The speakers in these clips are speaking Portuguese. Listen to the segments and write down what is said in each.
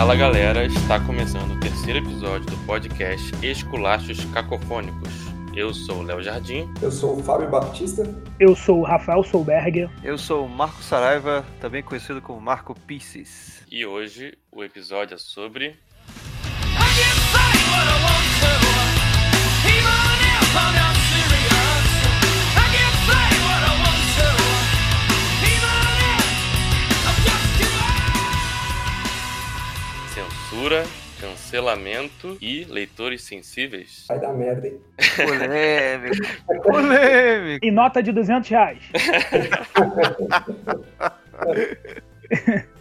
Fala galera, está começando o terceiro episódio do podcast Esculachos Cacofônicos. Eu sou o Léo Jardim. Eu sou o Fábio Baptista. Eu sou o Rafael Solberger. Eu sou o Marco Saraiva, também conhecido como Marco Pieces. E hoje o episódio é sobre. Censura, cancelamento e leitores sensíveis. Vai dar merda, hein? Polêmico. Polêmico. E nota de 200 reais.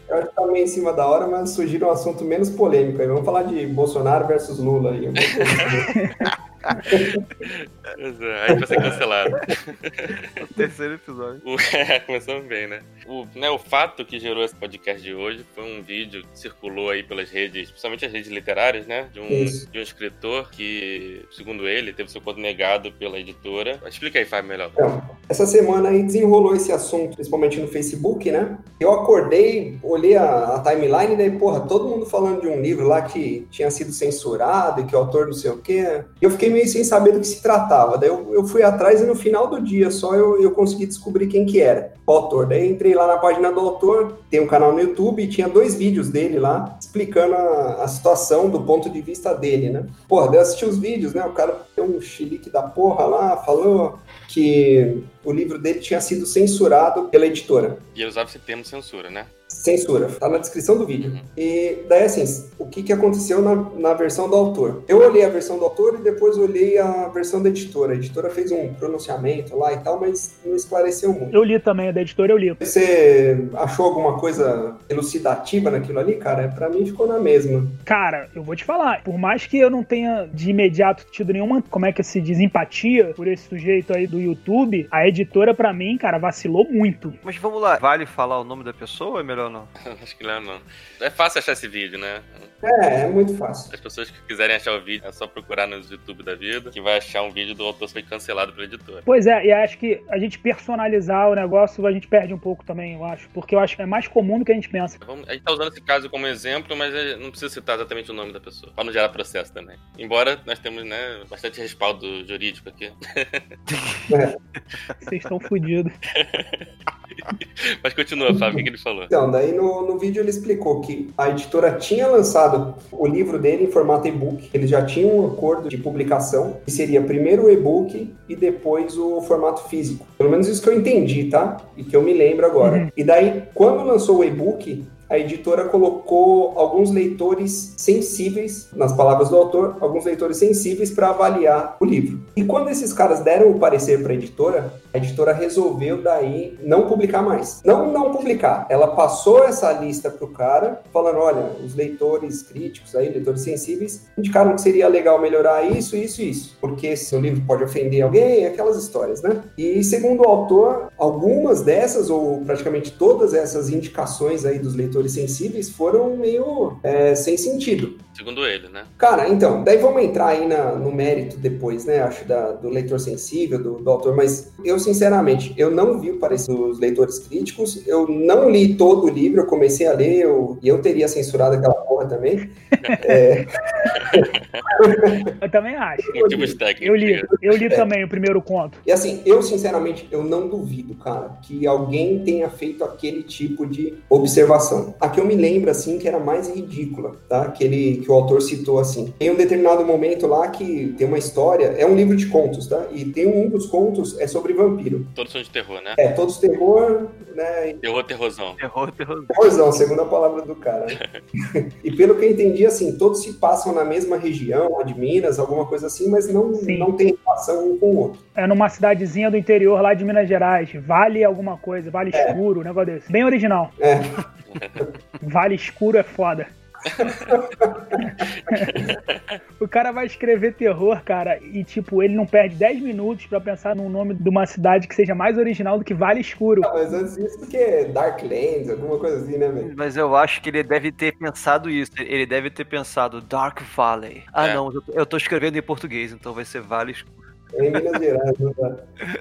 Eu acho que tá meio em cima da hora, mas surgiu um assunto menos polêmico aí. Vamos falar de Bolsonaro versus Lula aí. É, Aí vai ser cancelado. O terceiro episódio. O, é, começamos bem, né? O, né? o fato que gerou esse podcast de hoje foi um vídeo que circulou aí pelas redes, principalmente as redes literárias, né? De um, Isso. de um escritor que, segundo ele, teve seu conto negado pela editora. Explica aí, Fábio, melhor. Então, essa semana aí desenrolou esse assunto, principalmente no Facebook, né? Eu acordei, olhei a, a timeline e daí, porra, todo mundo falando de um livro lá que tinha sido censurado e que o autor não sei o quê. E eu fiquei meio sem saber do que se tratava. Daí eu, eu fui atrás e no final do dia só eu, eu consegui descobrir quem que era, o autor. Daí entrei lá na página do autor, tem um canal no YouTube e tinha dois vídeos dele lá explicando a, a situação do ponto de vista dele, né? Porra, daí eu assisti os vídeos, né? O cara tem um chilique da porra lá, falou que o livro dele tinha sido censurado pela editora. E ele usava esse termo censura, né? Censura, tá na descrição do vídeo. Uhum. E daí, assim, o que, que aconteceu na, na versão do autor? Eu olhei a versão do autor e depois olhei a versão da editora. A editora fez um pronunciamento lá e tal, mas não esclareceu muito. Eu li também, a da editora eu li. Você achou alguma coisa elucidativa naquilo ali, cara? Pra mim ficou na mesma. Cara, eu vou te falar, por mais que eu não tenha de imediato tido nenhuma, como é que se diz, empatia por esse sujeito aí do YouTube, a editora pra mim, cara, vacilou muito. Mas vamos lá, vale falar o nome da pessoa é melhor não? Acho que não, não. É fácil achar esse vídeo, né? É, é muito fácil. As pessoas que quiserem achar o vídeo, é só procurar no YouTube da vida, que vai achar um vídeo do autor que foi cancelado pela editora. Pois é, e acho que a gente personalizar o negócio, a gente perde um pouco também, eu acho. Porque eu acho que é mais comum do que a gente pensa. Vamos- a gente tá usando esse caso como exemplo, mas não precisa citar exatamente o nome da pessoa, pra não gerar processo também. Embora nós temos, né, bastante respaldo jurídico aqui. É. Vocês estão fodidos. Mas continua, Fábio, o que que ele falou? Então, daí no, no vídeo ele explicou que a editora tinha lançado o livro dele em formato e-book. Eles já tinham um acordo de publicação, que seria primeiro o e-book e depois o formato físico. Pelo menos isso que eu entendi, tá? E que eu me lembro agora. Uhum. E daí, quando lançou o e-book, a editora colocou alguns leitores sensíveis, nas palavras do autor, alguns leitores sensíveis para avaliar o livro. E quando esses caras deram o parecer para a editora, a editora resolveu daí não publicar mais. Não não publicar, ela passou essa lista pro cara, falando, olha, os leitores críticos aí, leitores sensíveis, indicaram que seria legal melhorar isso, isso e isso, porque se o livro pode ofender alguém, aquelas histórias, né? E segundo o autor, algumas dessas, ou praticamente todas essas indicações aí dos leitores sensíveis foram meio é, sem sentido. Segundo ele, né? Cara, então, daí vamos entrar aí na- no mérito depois, né? Acho da- do leitor sensível, do, do autor, mas eu, sinceramente, eu não vi o parecer dos leitores críticos, eu não li todo o livro, eu comecei a ler, eu- e eu teria censurado aquela porra também. É, Eu também acho. Motivos técnicos. Eu li, eu li É. também o primeiro conto. e assim, eu, sinceramente, eu não duvido, cara, que alguém tenha feito aquele tipo de observação. A que eu me lembro, assim, que era mais ridícula, tá? Que, ele, que o autor citou, assim. Tem um determinado momento lá que tem uma história, é um livro de contos, tá? E tem um dos contos, é sobre vampiro. Todos são de terror, né? É, todos terror, né? Terror, terrorzão. Terror, terror. Terrorzão, segundo a palavra do cara. e pelo que eu entendi, assim, todos se passam na mesma região, lá de Minas, alguma coisa assim, mas não, Sim. não tem relação um com o outro. É numa cidadezinha do interior lá de Minas Gerais. Vale alguma coisa, vale escuro, um negócio desse. Bem original. É. Vale escuro é foda. o cara vai escrever terror, cara, e tipo, ele não perde 10 minutos pra pensar num nome de uma cidade que seja mais original do que Vale Escuro. Ah, Mas antes disso, porque é Darklands, alguma coisa assim, né, velho? Mas eu acho que ele deve ter pensado isso. Ele deve ter pensado Dark Valley. Ah, É. não, eu tô escrevendo em português, então vai ser Vale Escuro. É em Minas Gerais, não dá.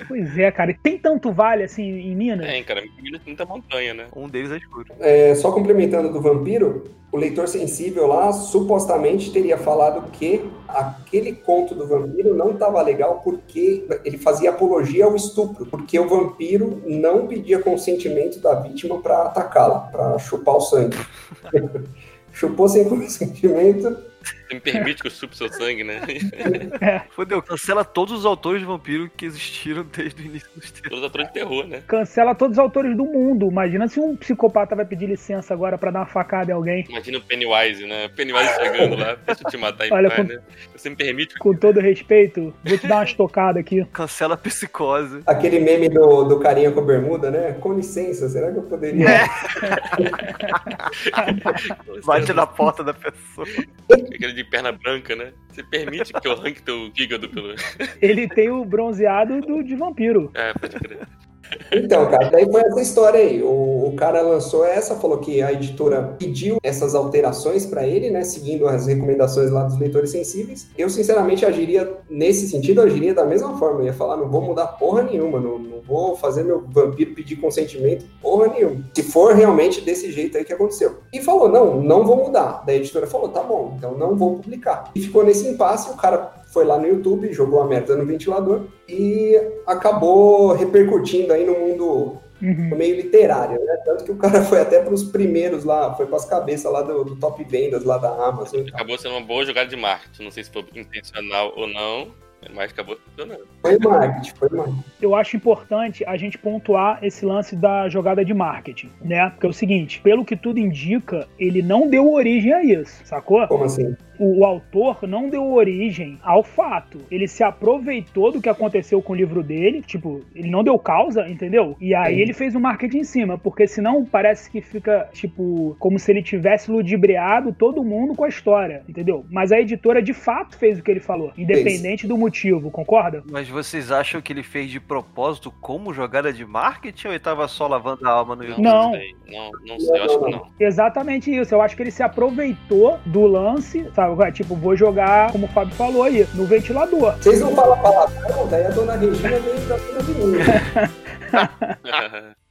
Pois é, cara. E tem tanto vale assim em Minas? Tem, cara. Minas tem muita montanha, né? Um deles é escuro. É, só complementando do vampiro, o leitor sensível lá supostamente teria falado que aquele conto do vampiro não estava legal porque ele fazia apologia ao estupro, porque o vampiro não pedia consentimento da vítima para atacá-la, para chupar o sangue. Chupou sem consentimento, Você me permite que eu chupe seu sangue, né? Fodeu, cancela todos os autores de vampiro que existiram desde o início dos tempos. Todos atores de terror, né? Cancela todos os autores do mundo. Imagina se um psicopata vai pedir licença agora pra dar uma facada em alguém. Imagina o Pennywise, né? Pennywise chegando lá, deixa eu te matar em Olha, paz, com- né? Você me permite Com todo respeito, vou te dar uma estocada aqui. Cancela a psicose. aquele meme do, do carinha com bermuda, né? Com licença, será que eu poderia... Bate na porta da pessoa. aquele de perna branca, né? Você permite que eu arranque teu fígado pelo. Ele tem o bronzeado do, de vampiro. É, pode crer. Então, cara, daí foi essa história aí. O, o cara lançou essa, falou que a editora pediu essas alterações para ele, né? Seguindo as recomendações lá dos leitores sensíveis. Eu, sinceramente, agiria nesse sentido, agiria da mesma forma. Eu ia falar, não vou mudar porra nenhuma, não, não vou fazer meu vampiro pedir consentimento porra nenhuma. Se for realmente desse jeito aí que aconteceu. E falou, não, não vou mudar. Daí a editora falou, tá bom, então não vou publicar. E ficou nesse impasse, o cara foi lá no YouTube, jogou a merda no ventilador e acabou repercutindo aí no mundo Uhum. meio literário, né? Tanto que o cara foi até para os primeiros lá, foi para as cabeças lá do, do top vendas lá da Amazon. Acabou sendo uma boa jogada de marketing. Não sei se foi intencional ou não, mas acabou funcionando. Foi marketing, foi marketing. eu acho importante a gente pontuar esse lance da jogada de marketing, né? Porque é o seguinte, pelo que tudo indica, ele não deu origem a isso, sacou? Como assim? O, o autor não deu origem ao fato. Ele se aproveitou do que aconteceu com o livro dele, tipo, ele não deu causa, entendeu? E aí Sim. ele fez o marketing em cima, porque senão parece que fica, tipo, como se ele tivesse ludibriado todo mundo com a história, entendeu? Mas a editora de fato fez o que ele falou, independente do motivo, concorda? Mas vocês acham que ele fez de propósito como jogada de marketing ou ele tava só lavando a alma no YouTube? Não. Não, não sei, eu acho que não. Exatamente isso. Eu acho que ele se aproveitou do lance, sabe? Ué, Tipo, vou jogar, como o Fábio falou aí, no ventilador. Vocês não falam palavrão, daí a dona Regina veio pra cima de mim.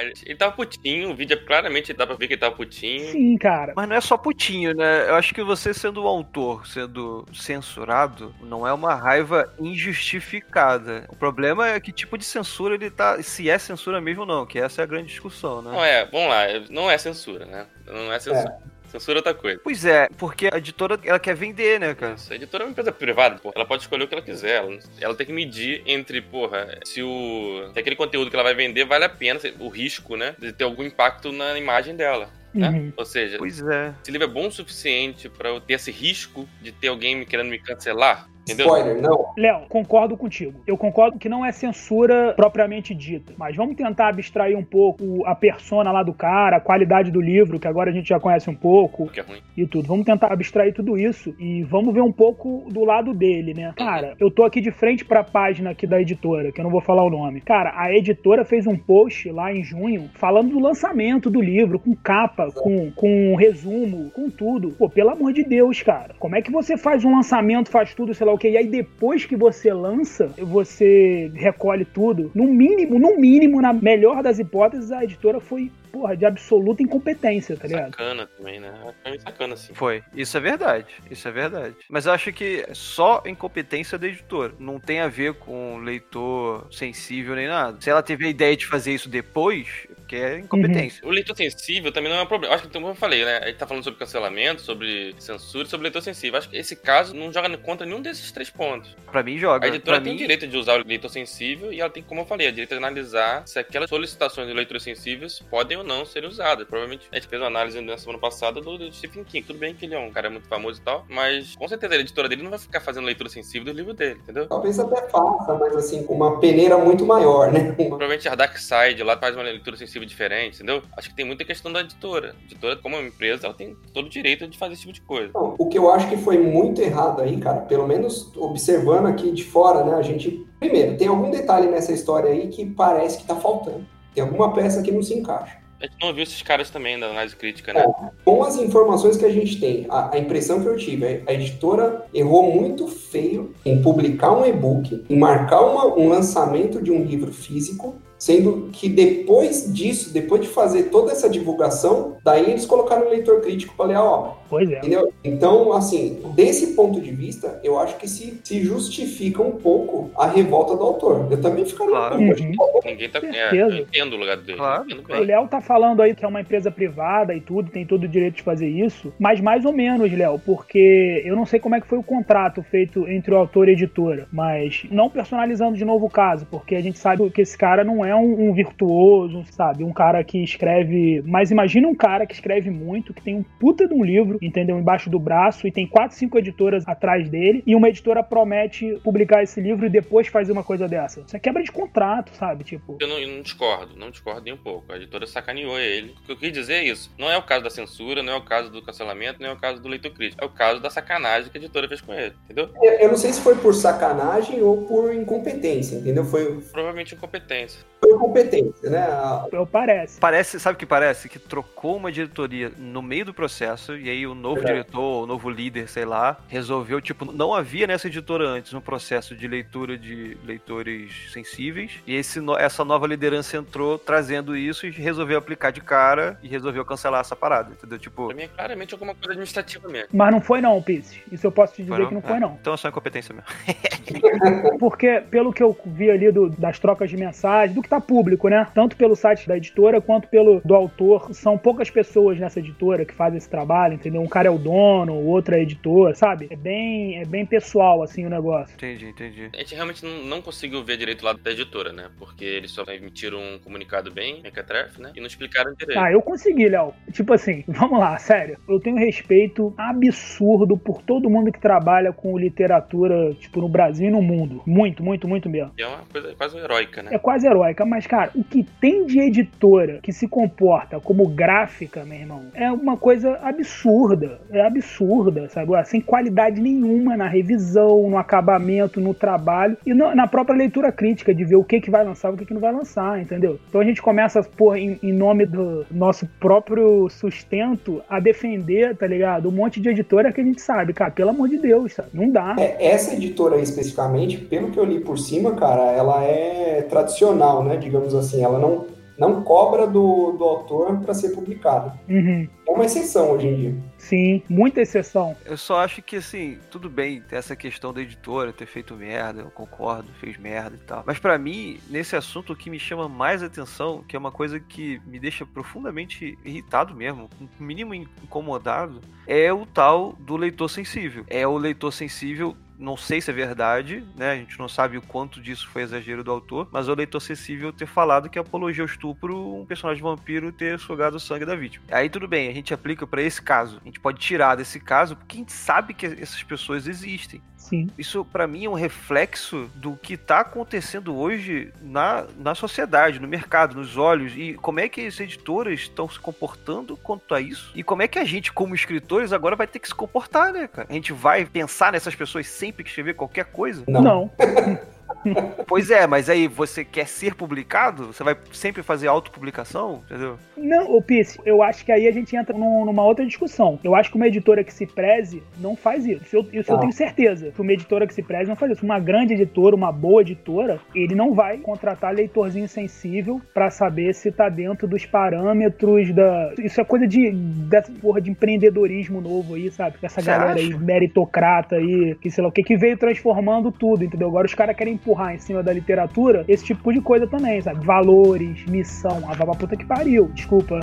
ele ele tava putinho, o vídeo é claramente dá pra ver que ele tava putinho. Sim, cara. Mas não é só putinho, né? Eu acho que você sendo o autor, sendo censurado, não é uma raiva injustificada. O problema é que tipo de censura ele tá. Se é censura mesmo ou não, que essa é a grande discussão, né? Não é, vamos lá, não é censura, né? Não é censura. Censura é outra coisa. Pois é, porque a editora ela quer vender, né, cara? Isso, A editora é uma empresa privada, porra. Ela pode escolher o que ela quiser. Ela, ela tem que medir entre, porra, se o. Se aquele conteúdo que ela vai vender vale a pena, o risco, né? De ter algum impacto na imagem dela. Né? Uhum. Ou seja, Pois é. esse livro é bom o suficiente pra eu ter esse risco de ter alguém me querendo me cancelar. Entendeu? Spoiler, não. Léo, concordo contigo. Eu concordo que não é censura propriamente dita, mas vamos tentar abstrair um pouco a persona lá do cara, a qualidade do livro, que agora a gente já conhece um pouco Que é ruim. e tudo. Vamos tentar abstrair tudo isso e vamos ver um pouco do lado dele, né? Cara, eu tô aqui de frente pra página aqui da editora, que eu não vou falar o nome. Cara, a editora fez um post lá em junho falando do lançamento do livro, com capa, com, com um resumo, com tudo. Pô, pelo amor de Deus, cara. Como é que você faz um lançamento, faz tudo, sei lá o que, e aí depois que você lança, você recolhe tudo? No mínimo, no mínimo, na melhor das hipóteses, a editora foi, porra, de absoluta incompetência, tá ligado? Sacana também, né? Meio sacana, assim. Foi. Isso é verdade. Isso é verdade. Mas eu acho que é só incompetência da editora. Não tem a ver com leitor sensível nem nada. Se ela teve a ideia de fazer isso depois, porque é incompetência. O leitor sensível também não é um problema. Acho que, como eu falei, né? A gente tá falando sobre cancelamento, sobre censura e sobre leitor sensível. Acho que esse caso não joga contra nenhum desses três pontos. Pra mim, joga. A editora pra tem mim, o direito de usar o leitor sensível e ela tem, como eu falei, a direito de analisar se aquelas solicitações de leitores sensíveis podem ou não ser usadas. Provavelmente a gente fez uma análise na semana passada do, do Stephen King. Tudo bem que ele é um cara muito famoso e tal, mas com certeza a editora dele não vai ficar fazendo leitura sensível do livro dele, entendeu? Talvez até faça, mas assim, com uma peneira muito maior, né? Provavelmente a Dark Side lá faz uma leitura sensível diferente, entendeu? Acho que tem muita questão da editora. A editora, como uma empresa, ela tem todo o direito de fazer esse tipo de coisa. Não, o que eu acho que foi muito errado aí, cara, pelo menos observando aqui de fora, né? A gente Primeiro, tem algum detalhe nessa história aí que parece que tá faltando. Tem alguma peça que não se encaixa. A gente não viu esses caras também da análise crítica, né? Com as informações que a gente tem, a, a impressão que eu tive, a editora errou muito feio em publicar um e-book, em marcar uma, um lançamento de um livro físico Sendo que depois disso, depois de fazer toda essa divulgação, daí eles colocaram o leitor crítico para ler a obra. Pois é. Entendeu? Então, assim, desse ponto de vista, eu acho que se, se justifica um pouco a revolta do autor. Eu também ficaria Claro. um Uhum. pouco. Ninguém tá. É, eu entendo o lugar dele. Claro, O. Léo tá falando aí que é uma empresa privada e tudo, tem todo o direito de fazer isso, mas mais ou menos, Léo, porque eu não sei como é que foi o contrato feito entre o autor e a editora, mas não personalizando de novo o caso, porque a gente sabe que esse cara não é um, um virtuoso, sabe? Um cara que escreve. Mas imagina um cara que escreve muito, que tem um puta de um livro, entendeu? Embaixo do braço, e tem quatro, cinco editoras atrás dele, e uma editora promete publicar esse livro e depois fazer uma coisa dessa. Isso é quebra de contrato, sabe? Tipo. Eu não, eu não discordo, não discordo nem um pouco. A editora sacaneou ele. O que eu quis dizer é isso. Não é o caso da censura, não é o caso do cancelamento, não é o caso do leitor crítico. É o caso da sacanagem que a editora fez com ele, entendeu? Eu, eu não sei se foi por sacanagem ou por incompetência, entendeu? Foi, Provavelmente incompetência. Foi incompetência, né? A- Eu parece. Parece, sabe o que parece? Que trocou uma diretoria no meio do processo, e aí o novo Verdade. diretor, o novo líder, sei lá, resolveu, tipo, não havia nessa editora antes um processo de leitura de leitores sensíveis, e esse, essa nova liderança entrou trazendo isso e resolveu aplicar de cara e resolveu cancelar essa parada, entendeu? Tipo, Pra mim é claramente alguma coisa administrativa mesmo. Mas não foi não, Pisse. Isso eu posso te dizer foi que não foi É, não. Então é só incompetência mesmo. Porque, pelo que eu vi ali do- das trocas de mensagem, do que tá público, né? Tanto pelo site da editora quanto pelo do autor, são poucas pessoas nessa editora que fazem esse trabalho, entendeu? Um cara é o dono, o outro é editor, sabe? É bem, é bem pessoal, assim, o negócio. Entendi, entendi. A gente realmente não, não conseguiu ver direito o lado da editora, né? Porque eles só emitiram um comunicado bem, mequetrefe, né? E não explicaram direito. Ah, eu consegui, Léo. Tipo assim, vamos lá, sério. Eu tenho respeito absurdo por todo mundo que trabalha com literatura, tipo, no Brasil e no mundo. Muito, muito, muito mesmo. E é uma coisa quase heróica, né? É quase heróica, mas, cara, o que tem de editora que se comporta como gráfica, meu irmão, é uma coisa absurda. É absurda, sabe? Sem qualidade nenhuma na revisão, no acabamento, no trabalho e no- na própria leitura crítica, de ver o que, que vai lançar e o que, que não vai lançar, entendeu? Então a gente começa, pô, em, em nome do nosso próprio sustento, a defender, tá ligado? Um monte de editora que a gente sabe, cara, pelo amor de Deus, sabe? Não dá. é, essa editora aí, especificamente, pelo que eu li por cima, cara, ela é tradicional, né? Digamos assim, ela não, não cobra do, do autor para ser publicada. Uhum. É uma exceção hoje em dia. Sim, muita exceção. Eu só acho que, assim, tudo bem ter essa questão da editora ter feito merda, eu concordo, fez merda e tal. Mas pra mim, nesse assunto, o que me chama mais atenção, que é uma coisa que me deixa profundamente irritado mesmo, no mínimo incomodado, é o tal do leitor sensível. É o leitor sensível. Não sei se é verdade, né? A gente não sabe o quanto disso foi exagero do autor, mas o leitor sensível ter falado que apologia ao estupro um personagem vampiro ter sugado o sangue da vítima. Aí tudo bem, a gente aplica pra esse caso. A gente pode tirar desse caso porque a gente sabe que essas pessoas existem. Sim. Isso, pra mim, é um reflexo do que tá acontecendo hoje na, na sociedade, no mercado, nos olhos. E como é que as editoras estão se comportando quanto a isso? E como é que a gente, como escritores, agora vai ter que se comportar, né, cara? A gente vai pensar nessas pessoas sempre que escrever qualquer coisa? Não. não. Pois é, mas aí você quer ser publicado? Você vai sempre fazer autopublicação? Entendeu? Não, ô Pisse, eu acho que aí a gente entra num- numa outra discussão. Eu acho que uma editora que se preze não faz isso. Isso eu, isso eu Tá. tenho certeza. Que uma editora que se preze não faz isso. Uma grande editora, uma boa editora, ele não vai contratar leitorzinho sensível pra saber se tá dentro dos parâmetros da. Isso é coisa de dessa porra de empreendedorismo novo aí, sabe? Essa Você galera aí, acha? meritocrata aí, que sei lá o que, que veio transformando tudo, entendeu? Agora os caras querem empurrar em cima da literatura esse tipo de coisa também, sabe? Valores, missão. Vai pra puta que pariu. Desculpa.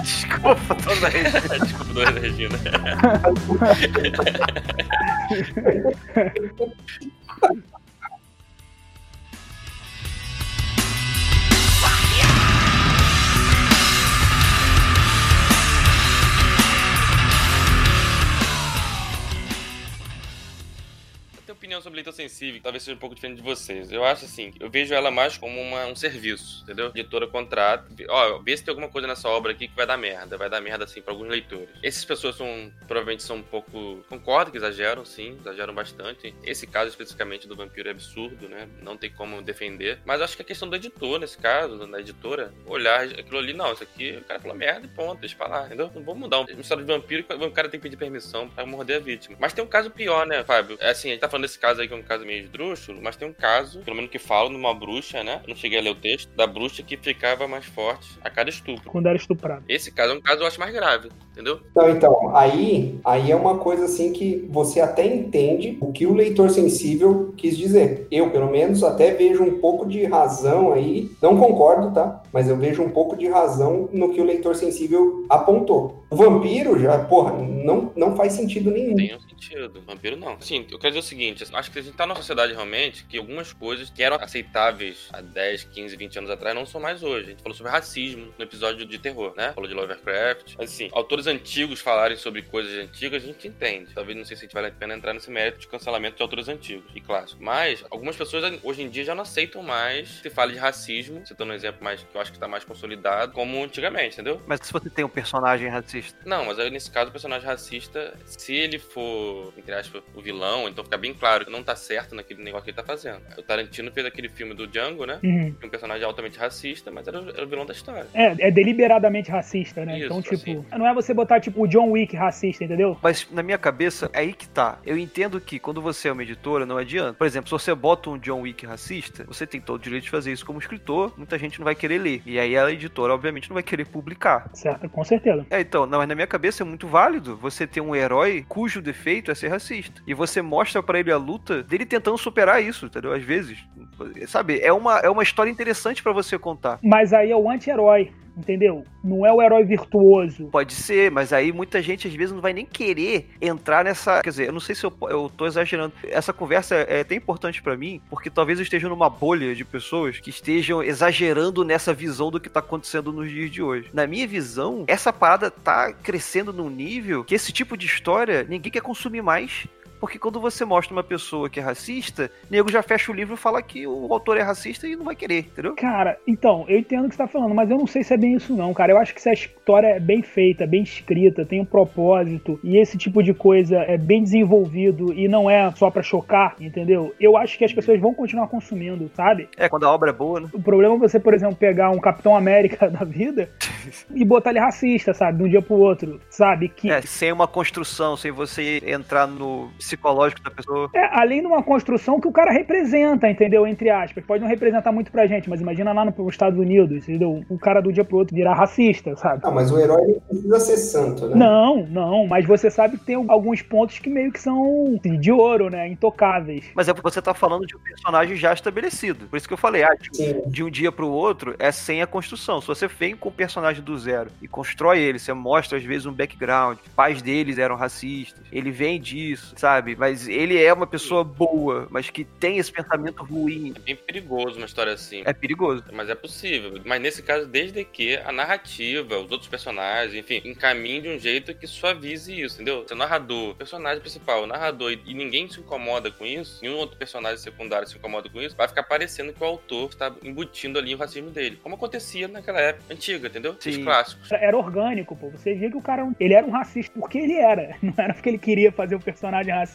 Desculpa, toda vez. Desculpa, Dona Regina. opinião sobre leitor sensível, talvez seja um pouco diferente de vocês. Eu acho assim, eu vejo ela mais como uma, um serviço, entendeu? Editora contrata, ó, vê se tem alguma coisa nessa obra aqui que vai dar merda, vai dar merda assim para alguns leitores. Essas pessoas são, provavelmente são um pouco, concordo que exageram, sim, exageram bastante. Esse caso especificamente do vampiro é absurdo, né? Não tem como defender. Mas acho que a questão do editor, nesse caso, da editora, olhar aquilo ali, não, isso aqui, o cara falou merda e ponto, deixa pra lá, entendeu? Não vou mudar uma história de vampiro o cara tem que pedir permissão pra morder a vítima. Mas tem um caso pior, né, Fábio? É assim, a gente tá falando desse caso aí que é um caso meio esdrúxulo, mas tem um caso, pelo menos que fala, numa bruxa, né? Eu não cheguei a ler o texto, da bruxa que ficava mais forte a cada estupro. Quando era estuprado. Esse caso é um caso eu acho mais grave, entendeu? Não, então, aí, aí é uma coisa assim que você até entende o que o leitor sensível quis dizer. Eu, pelo menos, até vejo um pouco de razão aí, não concordo, tá? Mas eu vejo um pouco de razão no que o leitor sensível apontou. O vampiro já, porra, não, não faz sentido nenhum. Tem um sentido. Vampiro não. Sim, eu quero dizer o seguinte: acho que a gente tá numa sociedade realmente que algumas coisas que eram aceitáveis há 10, 15, 20 anos atrás não são mais hoje. A gente falou sobre racismo no episódio de terror, né? Falou de Lovecraft. Assim, autores antigos falarem sobre coisas antigas, a gente entende. Talvez não sei se a gente vale a pena entrar nesse mérito de cancelamento de autores antigos e clássicos. Mas algumas pessoas hoje em dia já não aceitam mais se fala de racismo, citando um exemplo mais que eu acho que tá mais consolidado, como antigamente, entendeu? Mas se você tem um personagem racista. Não, mas aí nesse caso o personagem racista, se ele for, entre aspas, o vilão, então fica bem claro que não tá certo naquele negócio que ele tá fazendo. O Tarantino fez aquele filme do Django, né? Uhum. Um personagem altamente racista, mas era, o- era o vilão da história. É, é deliberadamente racista, né? Isso, então, tipo, assim. não é você botar, tipo, o John Wick racista, entendeu? Mas na minha cabeça, é aí que tá. Eu entendo que quando você é uma editora, não adianta. Por exemplo, se você bota um John Wick racista, você tem todo o direito de fazer isso como escritor, muita gente não vai querer ler. E aí a editora, obviamente, não vai querer publicar. Certo, com certeza. É, então, não, mas na minha cabeça é muito válido você ter um herói cujo defeito é ser racista. E você mostra pra ele a luta dele tentando superar isso, entendeu? Às vezes. Sabe, é uma, é uma história interessante pra você contar. Mas aí é o anti-herói, entendeu? Não é o herói virtuoso. Pode ser, mas aí muita gente às vezes não vai nem querer entrar nessa. Quer dizer, eu não sei se eu, eu tô exagerando. Essa conversa é até importante pra mim, porque talvez eu esteja numa bolha de pessoas que estejam exagerando nessa visão do que tá acontecendo nos dias de hoje. Na minha visão, essa parada tá crescendo num nível que esse tipo de história ninguém quer consumir mais. Porque quando você mostra uma pessoa que é racista, nego já fecha o livro e fala que o autor é racista e não vai querer, entendeu? Cara, então, eu entendo o que você tá falando, mas eu não sei se é bem isso não, cara. Eu acho que se a história é bem feita, bem escrita, tem um propósito, e esse tipo de coisa é bem desenvolvido e não é só pra chocar, entendeu? Eu acho que as pessoas vão continuar consumindo, sabe? É, quando a obra é boa, né? O problema é você, por exemplo, pegar um Capitão América da vida e botar ele racista, sabe? De um dia pro outro, sabe? Que É, sem uma construção, sem você entrar no psicológico da pessoa. É, além de uma construção que o cara representa, entendeu? Entre aspas. Pode não representar muito pra gente, mas imagina lá nos Estados Unidos, entendeu? O cara do dia pro outro virar racista, sabe? Ah, mas o herói não precisa ser santo, né? Não, não, mas você sabe que tem alguns pontos que meio que são assim, de ouro, né? Intocáveis. Mas é porque você tá falando de um personagem já estabelecido. Por isso que eu falei, ah, de, de um dia pro outro é sem a construção. Se você vem com o personagem do zero e constrói ele, você mostra às vezes um background, pais deles eram racistas, ele vem disso, sabe? Mas ele é uma pessoa boa, mas que tem esse pensamento ruim. É bem perigoso uma história assim. É perigoso. Mas é possível. Mas nesse caso, desde que a narrativa, os outros personagens, enfim, encaminhem de um jeito que suavize isso, entendeu? Se o narrador, o personagem principal, o narrador, e, ninguém se incomoda com isso, nenhum outro personagem secundário se incomoda com isso, vai ficar parecendo que o autor está embutindo ali o racismo dele. Como acontecia naquela época antiga, entendeu? Os Sim. clássicos. Era orgânico, pô. Você via que o cara ele era um racista porque ele era. Não era porque ele queria fazer o personagem racista.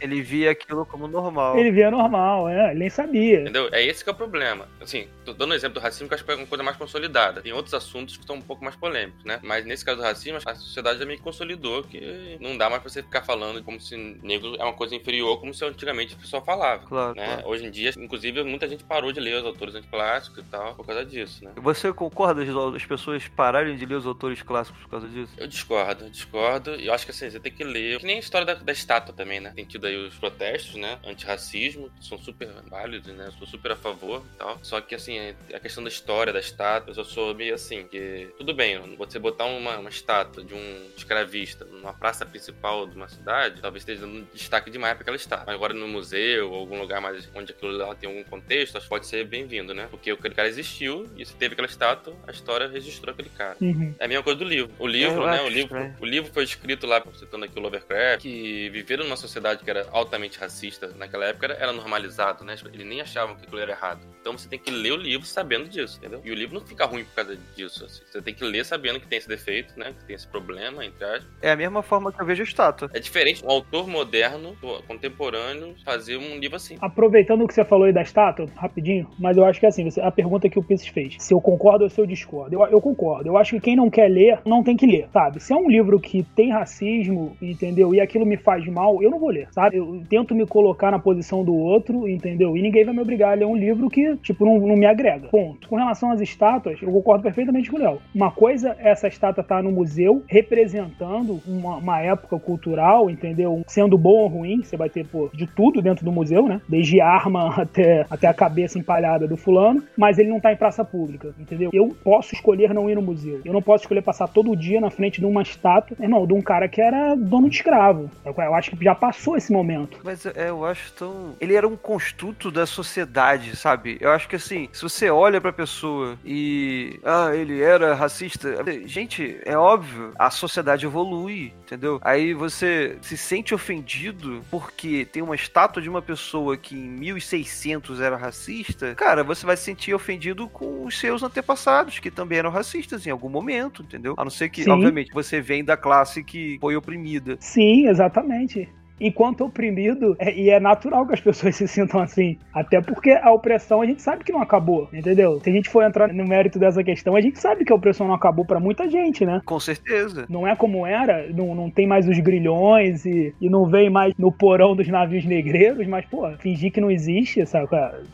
Ele via aquilo como normal. Ele via normal, é, ele nem sabia. Entendeu? É esse que é o problema. Assim, tô dando um exemplo do racismo que eu acho que é uma coisa mais consolidada. Tem outros assuntos que estão um pouco mais polêmicos, né? Mas nesse caso do racismo, a sociedade já meio que consolidou que não dá mais pra você ficar falando como se negro é uma coisa inferior, como se antigamente o pessoal falava. Claro, Né? claro. Hoje em dia, inclusive, muita gente parou de ler os autores anticlássicos e tal, por causa disso, né? Você concorda das pessoas pararem de ler os autores clássicos por causa disso? Eu discordo, eu discordo. E eu acho que assim, você tem que ler. Que nem a história da, da estátua também, né? Tem tido aí os protestos, né? Antirracismo, que são super válidos, né? Eu sou super a favor e tal. Só que assim, é- a questão da história da estátua, eu sou meio assim, que tudo bem, você botar uma, uma estátua de um escravista numa praça principal de uma cidade, talvez esteja dando destaque demais pra aquela estátua. Agora no museu, ou algum lugar mais onde aquilo lá tem algum contexto, acho que pode ser bem-vindo, né? Porque aquele cara existiu e se teve aquela estátua, a história registrou aquele cara. Uhum. É a mesma coisa do livro. O livro, Eu né? O livro, o livro foi escrito lá, citando aqui o Lovecraft, que viveram numa sociedade que era altamente racista naquela época, era, era normalizado, né? Eles nem achavam que aquilo era errado. Então você tem que ler o livro sabendo disso, entendeu? E o livro não fica ruim por causa disso. Assim. Você tem que ler sabendo que tem esse defeito, né? Que tem esse problema, entre aspas. É a mesma forma que eu vejo a estátua. É diferente um autor moderno, contemporâneo, fazer um livro assim. Aproveitando o que você falou aí da estátua, rapidinho, mas eu acho que assim, a pergunta que o Pisces fez, se eu concordo ou se eu discordo. Eu, eu concordo. Eu acho que quem não quer ler, não tem que ler, sabe? Se é um livro que tem racismo, entendeu? E aquilo me faz mal, eu não vou ler, sabe? Eu tento me colocar na posição do outro, entendeu? E ninguém vai me obrigar a ler um livro que, tipo, não, não me agrega. Ponto. Com relação às estátuas, eu concordo perfeitamente com o Léo. Uma coisa é essa estátua estar tá no museu, representando uma, uma, época cultural, entendeu? Sendo bom ou ruim, você vai ter, pô, de tudo dentro do museu, né? Desde arma até, até a cabeça empalhada do fulano, mas ele não tá em praça pública, entendeu? Eu posso escolher não ir no museu. Eu não posso escolher passar todo dia na frente de uma estátua, irmão, de um cara que era dono de escravo. Eu acho que já passou esse momento. Mas é, eu acho tão. Ele era um construto da sociedade, sabe? Eu acho que assim, se você olha pra pessoa e. Ah, ele era racista. Gente, é óbvio, a sociedade evolui, entendeu? Aí você se sente ofendido porque tem uma estátua de uma pessoa que em 1600 era racista. Cara, você vai se sentir ofendido com os seus antepassados, que também eram racistas em algum momento, entendeu? A não ser que, Sim. obviamente, você vem da classe que foi oprimida. Sim, exatamente enquanto oprimido, é, e é natural que as pessoas se sintam assim. Até porque a opressão a gente sabe que não acabou, entendeu? Se a gente for entrar no mérito dessa questão, a gente sabe que a opressão não acabou para muita gente, né? Com certeza. Não é como era, não, não tem mais os grilhões e, e não vem mais no porão dos navios negreiros, mas, pô, fingir que não existe, sabe?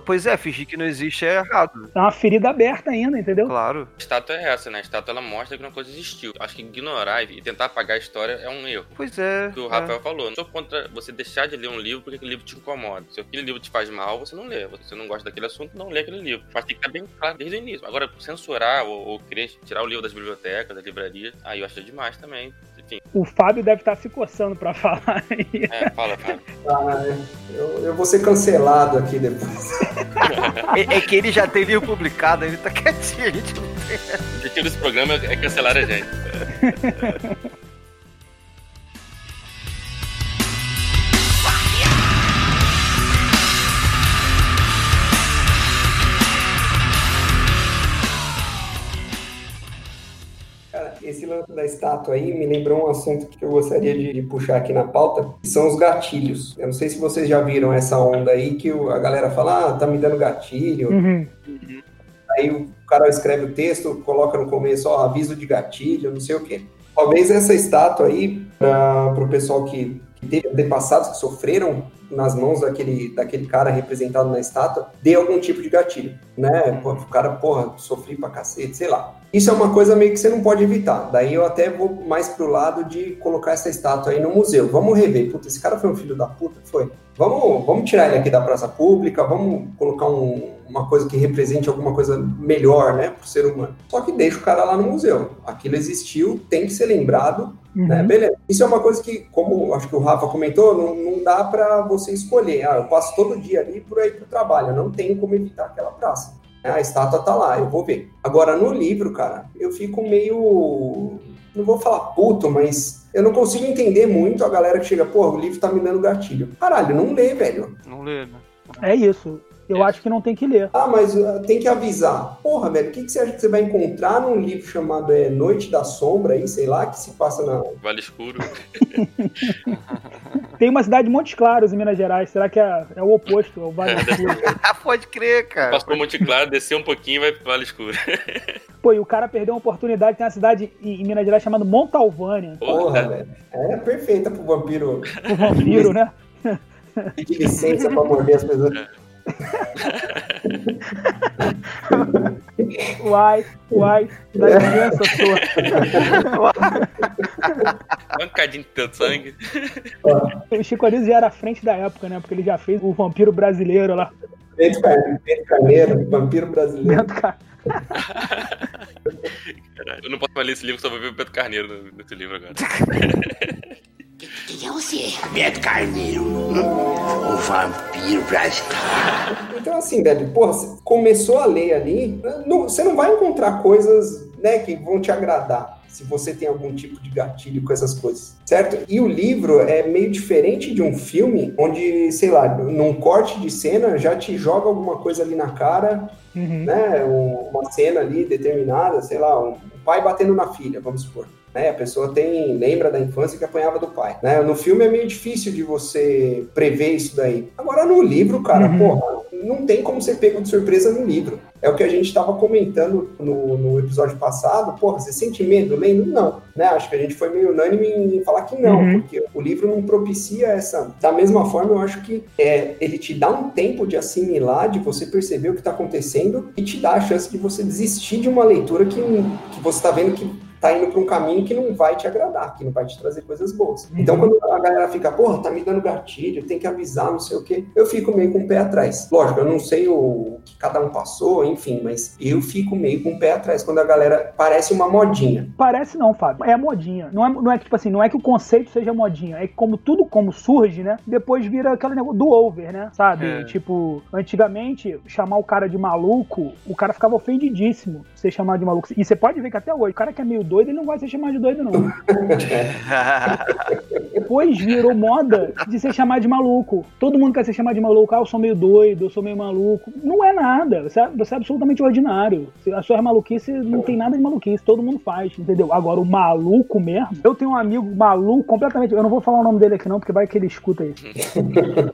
Pois é, fingir que não existe é errado. É uma ferida aberta ainda, entendeu? Claro. A estátua é essa, né? A estátua ela mostra que uma coisa existiu. Acho que ignorar e tentar apagar a história é um erro. Pois é. O que o Rafael é. falou. Não sou contra você deixar de ler um livro porque aquele livro te incomoda. Se aquele livro te faz mal, você não lê. Se você não gosta daquele assunto, não lê aquele livro. Mas tem que estar bem claro desde o início. Agora, censurar ou, ou querer tirar o livro das bibliotecas, das livrarias, aí eu acho demais também. Enfim. O Fábio deve estar se coçando pra falar. É, fala, Fábio. Ah, eu, eu vou ser cancelado aqui depois. é, é, que ele já tem livro publicado, ele tá quietinho, a gente não tem. O objetivo desse programa é cancelar a gente. esse lance da estátua aí me lembrou um assunto que eu gostaria de, de, puxar aqui na pauta, que são os gatilhos. Eu não sei se vocês já viram essa onda aí que a galera fala, ah, tá me dando gatilho. Uhum. Aí o cara escreve o texto, coloca no começo, ó, aviso de gatilho, não sei o quê. Talvez essa estátua aí, para o pessoal que teve antepassados que sofreram nas mãos daquele, daquele cara representado na estátua, dê algum tipo de gatilho, né? O cara, porra, sofri pra cacete, sei lá. Isso é uma coisa meio que você não pode evitar. Daí eu até vou mais pro lado de colocar essa estátua aí no museu. Vamos rever. Puta, esse cara foi um filho da puta? Foi. Vamos, vamos tirar ele aqui da praça pública, vamos colocar um, uma coisa que represente alguma coisa melhor, né, pro ser humano. Só que deixa o cara lá no museu. Aquilo existiu, tem que ser lembrado, né? uhum. né? Beleza. Isso é uma coisa que, como acho que o Rafa comentou, não, não dá para você escolher. Ah, eu passo todo dia ali por aí pro trabalho. Eu não tenho como evitar aquela praça. A estátua tá lá, eu vou ver. Agora, no livro, cara, eu fico meio. Não vou falar puto, mas eu não consigo entender muito a galera que chega, pô, o livro tá me dando gatilho. Caralho, não lê, velho. Não lê, né? É isso. Eu acho que não tem que ler. Ah, mas uh, tem que avisar. Porra, velho, o que, que você acha que você vai encontrar num livro chamado é, Noite da Sombra aí, sei lá, que se passa na. Vale Escuro. tem uma cidade de Montes Claros em Minas Gerais. Será que é, é o oposto? É o Vale Escuro. Pode crer, cara. Passou por Monte Claro, desceu um pouquinho e vai pro Vale Escuro. Pô, e o cara perdeu uma oportunidade. Tem uma cidade em Minas Gerais chamada Montalvânia. Porra, velho. É perfeita pro vampiro. Pro vampiro, né? Pedir licença pra morder as pessoas. Uai, uai, da criança sua. Mancadinho de teu sangue. O Chico Anísio já era à frente da época, né? Porque ele já fez o vampiro brasileiro lá. Bento Carneiro, vampiro brasileiro. Bento Car... Eu não posso mais ler esse livro, só vou ver o Bento Carneiro nesse livro agora. Quem é você? Beto Carneiro, o vampiro brasileiro. Então, assim, velho, porra, você começou a ler ali, não, você não vai encontrar coisas né, que vão te agradar. se você tem algum tipo de gatilho com essas coisas, certo? E o livro é meio diferente de um filme, onde, sei lá, num corte de cena já te joga alguma coisa ali na cara, Uhum. né? Um- Uma cena ali determinada, sei lá, um pai batendo na filha, vamos supor. Né? A pessoa tem lembra da infância que apanhava do pai. Né? No filme é meio difícil de você prever isso daí. Agora no livro, cara, Uhum. porra, não tem como ser pego de surpresa no livro. É o que a gente estava comentando no, no episódio passado. Porra, você sente medo lendo? Não. Né? Acho que a gente foi meio unânime em falar que não, Uhum. porque o livro não propicia essa. Da mesma forma, eu acho que é, ele te dá um tempo de assimilar, de você perceber o que está acontecendo e te dá a chance de você desistir de uma leitura que, que você está vendo que tá indo para um caminho que não vai te agradar, que não vai te trazer coisas boas. Então, quando a galera fica, porra, tá me dando gatilho, tem que avisar, não sei o quê, eu fico meio com o pé atrás. Lógico, eu não sei o que cada um passou, enfim, mas eu fico meio com o pé atrás quando a galera parece uma modinha. Parece não, Fábio. É a modinha. Não é, não é que, tipo assim, não é que o conceito seja modinha. É que como tudo como surge, né? Depois vira aquele negócio do over, né? Sabe? É. Tipo, antigamente, chamar o cara de maluco, o cara ficava ofendidíssimo ser chamado de maluco. E você pode ver que até hoje, o cara que é meio doido, ele não vai ser chamado de doido, não. Depois virou moda de ser chamado de maluco. Todo mundo quer ser chamado de maluco. Ah, eu sou meio doido, eu sou meio maluco. Não é nada. Você é, você é absolutamente ordinário. A sua maluquice não tem nada de maluquice. Todo mundo faz, entendeu? Agora, o maluco mesmo. Eu tenho um amigo maluco completamente. Eu não vou falar o nome dele aqui, não, porque vai que ele escuta isso.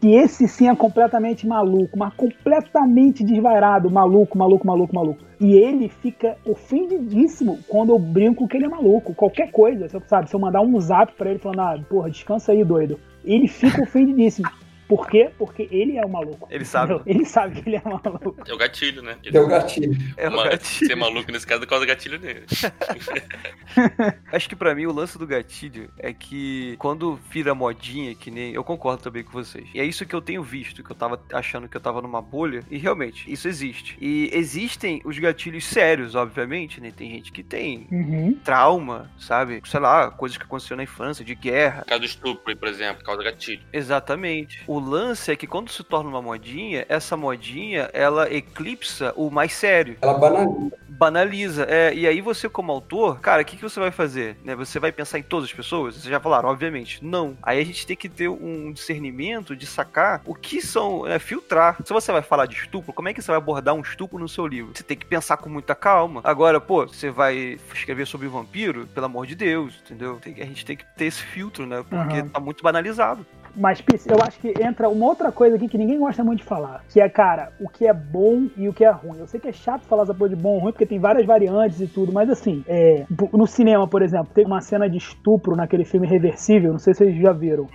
E esse sim é completamente maluco, mas completamente desvairado. Maluco, maluco, maluco, maluco. E ele fica ofendidíssimo quando eu brinco que ele é maluco. Qualquer coisa, sabe? Se eu mandar um zap pra ele falando, ah, porra, descansa aí, doido. Ele fica ofendidíssimo. Por quê? Porque ele é o maluco. Ele sabe. entendeu? Ele sabe que ele é maluco. É o gatilho, né? Deu gatilho. É o Uma- gatilho. Ser maluco nesse caso causa gatilho nele. Acho que pra mim o lance do gatilho é que quando vira modinha, que nem. Eu concordo também com vocês. E é isso que eu tenho visto, que eu tava achando que eu tava numa bolha. E realmente, isso existe. E existem os gatilhos sérios, obviamente, né? Tem gente que tem Uhum. trauma, sabe? Sei lá, coisas que aconteceram na infância, de guerra. No caso do estupro, por exemplo, causa gatilho. Exatamente. O lance é que quando se torna uma modinha, essa modinha ela eclipsa o mais sério. Ela banaliza. banaliza. É, e aí você, como autor, cara, o que, que você vai fazer? Né? Você vai pensar em todas as pessoas? Vocês já falaram, obviamente. Não. Aí a gente tem que ter um discernimento de sacar o que são, é, filtrar. Se você vai falar de estupro, como é que você vai abordar um estupro no seu livro? Você tem que pensar com muita calma. Agora, pô, você vai escrever sobre vampiro, pelo amor de Deus, entendeu? A gente tem que ter esse filtro, né? Porque Aham. tá muito banalizado. Mas, Pis, eu acho que entra uma outra coisa aqui que ninguém gosta muito de falar. Que é, cara, o que é bom e o que é ruim. Eu sei que é chato falar essa porra de bom ou ruim, porque tem várias variantes e tudo, mas assim, é, no cinema, por exemplo, tem uma cena de estupro naquele filme Reversível, não sei se vocês já viram.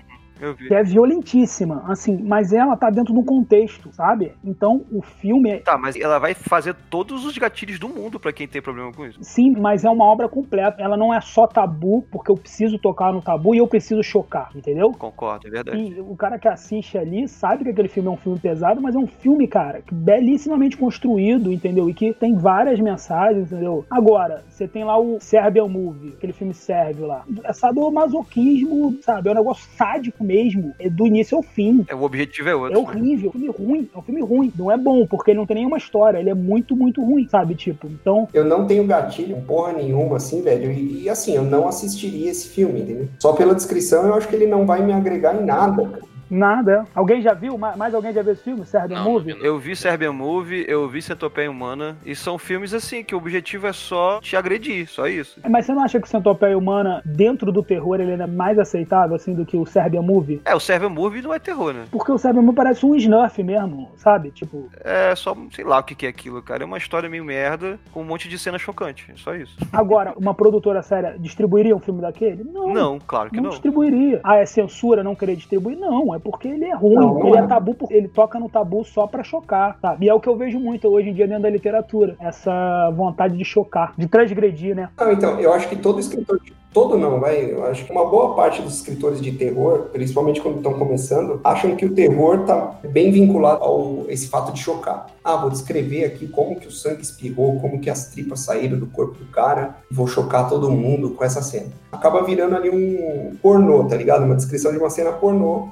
Que é violentíssima, assim, mas ela tá dentro de um contexto, sabe? Então o filme é. Tá, mas ela vai fazer todos os gatilhos do mundo pra quem tem problema com isso. Sim, mas é uma obra completa. Ela não é só tabu, porque eu preciso tocar no tabu e eu preciso chocar, entendeu? Concordo, é verdade. E o cara que assiste ali sabe que aquele filme é um filme pesado, mas é um filme, cara, que belíssimamente construído, entendeu? E que tem várias mensagens, entendeu? Agora, você tem lá o Serbian Movie, aquele filme sérvio lá. É sadomasoquismo, sabe? É um negócio sádico mesmo, é do início ao fim. É, o objetivo é outro. É horrível, é um filme ruim, é um filme ruim. Não é bom, porque ele não tem nenhuma história, ele é muito, muito ruim, sabe? Tipo, então, Eu não tenho gatilho, porra nenhuma, assim, velho. E, e, assim, eu não assistiria esse filme, entendeu? Só pela descrição eu acho que ele não vai me agregar em nada, cara. Nada. Alguém já viu? Ma- Mais alguém já viu esse filme, Serbian Não, Movie? Eu vi Serbian Movie, eu vi Centopeia Humana, e são filmes assim, que o objetivo é só te agredir, só isso. Mas você não acha que o Centopeia Humana, dentro do terror, ele é mais aceitável, assim, do que o Serbian Movie? É, o Serbian Movie não é terror, né? Porque o Serbian Movie parece um Snurf mesmo, sabe? Tipo, É só, sei lá o que é aquilo, cara. É uma história meio merda, com um monte de cena chocante, é só isso. agora, uma produtora séria distribuiria um filme daquele? Não. Não, claro que Não não. distribuiria. Ah, é censura não querer distribuir? Não, é porque ele é ruim. Não, ele é é. tabu, ele toca no tabu só pra chocar, sabe? E é o que eu vejo muito hoje em dia dentro da literatura. Essa vontade de chocar, de transgredir, né? Não, então, eu acho que todo escritor, de- todo não, vai, eu acho que uma boa parte dos escritores de terror, principalmente quando estão começando, acham que o terror tá bem vinculado ao esse fato de chocar. Ah, vou descrever aqui como que o sangue espirrou, como que as tripas saíram do corpo do cara, vou chocar todo mundo com essa cena. Acaba virando ali um pornô, tá ligado? Uma descrição de uma cena pornô.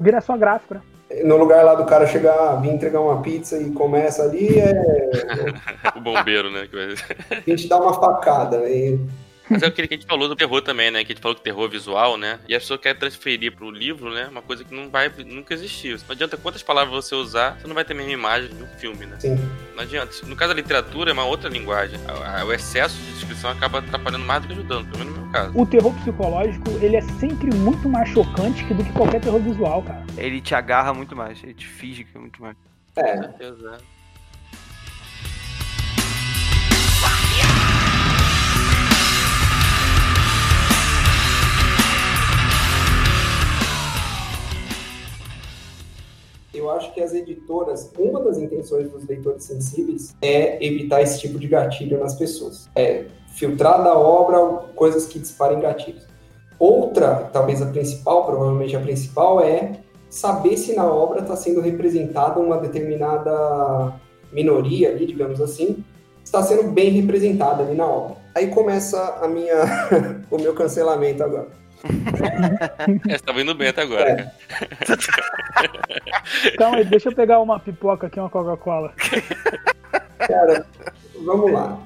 Vira só gráfico, né? No lugar lá do cara chegar, vir entregar uma pizza e começa ali, é O bombeiro, né? a gente dá uma facada. E Mas é aquele que a gente falou do terror também, né? Que a gente falou que terror visual, né? E a pessoa quer transferir pro livro, né? Uma coisa que não vai nunca existir. Não adianta quantas palavras você usar, você não vai ter a mesma imagem de um filme, né? Sim. Não adianta. No caso da literatura, é uma outra linguagem. O excesso de acaba atrapalhando mais do que ajudando, pelo menos no meu caso. O terror psicológico, ele é sempre muito mais chocante do que qualquer terror visual, cara. Ele te agarra muito mais, ele te finge que é muito mais. É, certeza. é. eu acho que as editoras, uma das intenções dos leitores sensíveis é evitar esse tipo de gatilho nas pessoas. É filtrar da obra coisas que disparem gatilhos. Outra, talvez a principal, provavelmente a principal, é saber se na obra está sendo representada uma determinada minoria ali, digamos assim, está sendo bem representada ali na obra. Aí começa a minha, o meu cancelamento agora. É, você tava indo bem até agora, É. cara. Calma aí, deixa eu pegar uma pipoca aqui, uma Coca-Cola. Cara, vamos lá.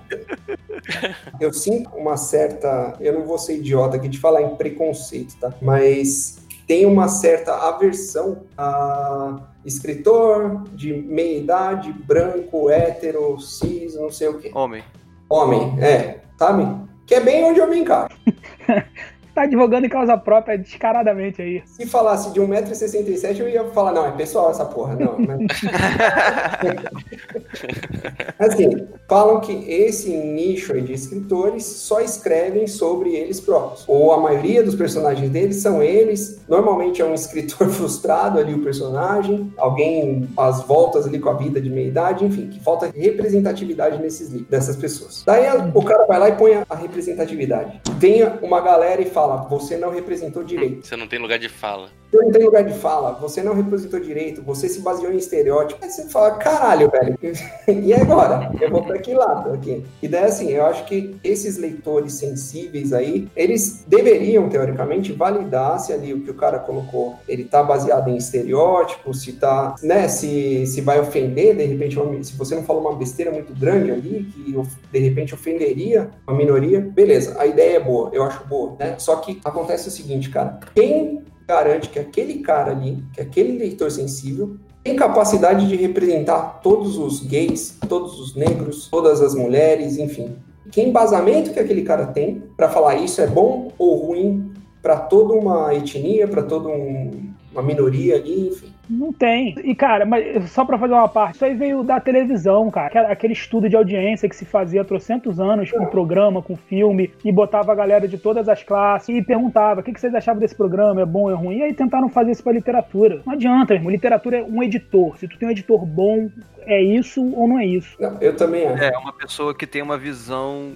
Eu sinto uma certa. Eu não vou ser idiota aqui de falar em preconceito, tá? Mas tem uma certa aversão a escritor de meia idade, branco, hétero, cis, não sei o quê. Homem. Homem, é, sabe? Que é bem onde eu me encaixo. Tá advogando em causa própria descaradamente aí. Se falasse de 1,67m, eu ia falar, não, é pessoal essa porra, não. Mas... assim, falam que esse nicho aí de escritores só escrevem sobre eles próprios. Ou a maioria dos personagens deles são eles. Normalmente é um escritor frustrado ali, o personagem. Alguém faz voltas ali com a vida de meia idade, enfim, que falta representatividade nesses livros, dessas pessoas. Daí o cara vai lá e põe a- representatividade. Vem uma galera e fala, você não representou direito. Você não tem lugar de fala. Você não tem lugar de fala, você não representou direito, você se baseou em estereótipo. Aí você fala, caralho, velho. e agora? Eu vou pra que lado aqui? E daí, assim, eu acho que esses leitores sensíveis aí, eles deveriam, teoricamente, validar se ali o que o cara colocou, ele tá baseado em estereótipo, se tá, né, se, se vai ofender, de repente, uma- se você não falou uma besteira muito grande ali, que de repente ofenderia uma minoria, beleza, a ideia é boa, eu acho boa, né? Só que acontece o seguinte, cara, quem garante que aquele cara ali, que aquele leitor sensível, tem capacidade de representar todos os gays, todos os negros, todas as mulheres, enfim. Que embasamento que aquele cara tem para falar isso é bom ou ruim para toda uma etnia, para toda um- uma minoria ali, enfim. Não tem. E, cara, mas só pra fazer uma parte, isso aí veio da televisão, cara. Aquela- Aquele estudo de audiência que se fazia há trocentos anos com programa, com filme, e botava a galera de todas as classes e perguntava o que que vocês achavam desse programa, é bom, é ruim? E aí tentaram fazer isso pra literatura. Não adianta, irmão. Literatura é um editor. Se tu tem um editor bom, é isso ou não é isso. Não, eu também acho. É, uma pessoa que tem uma visão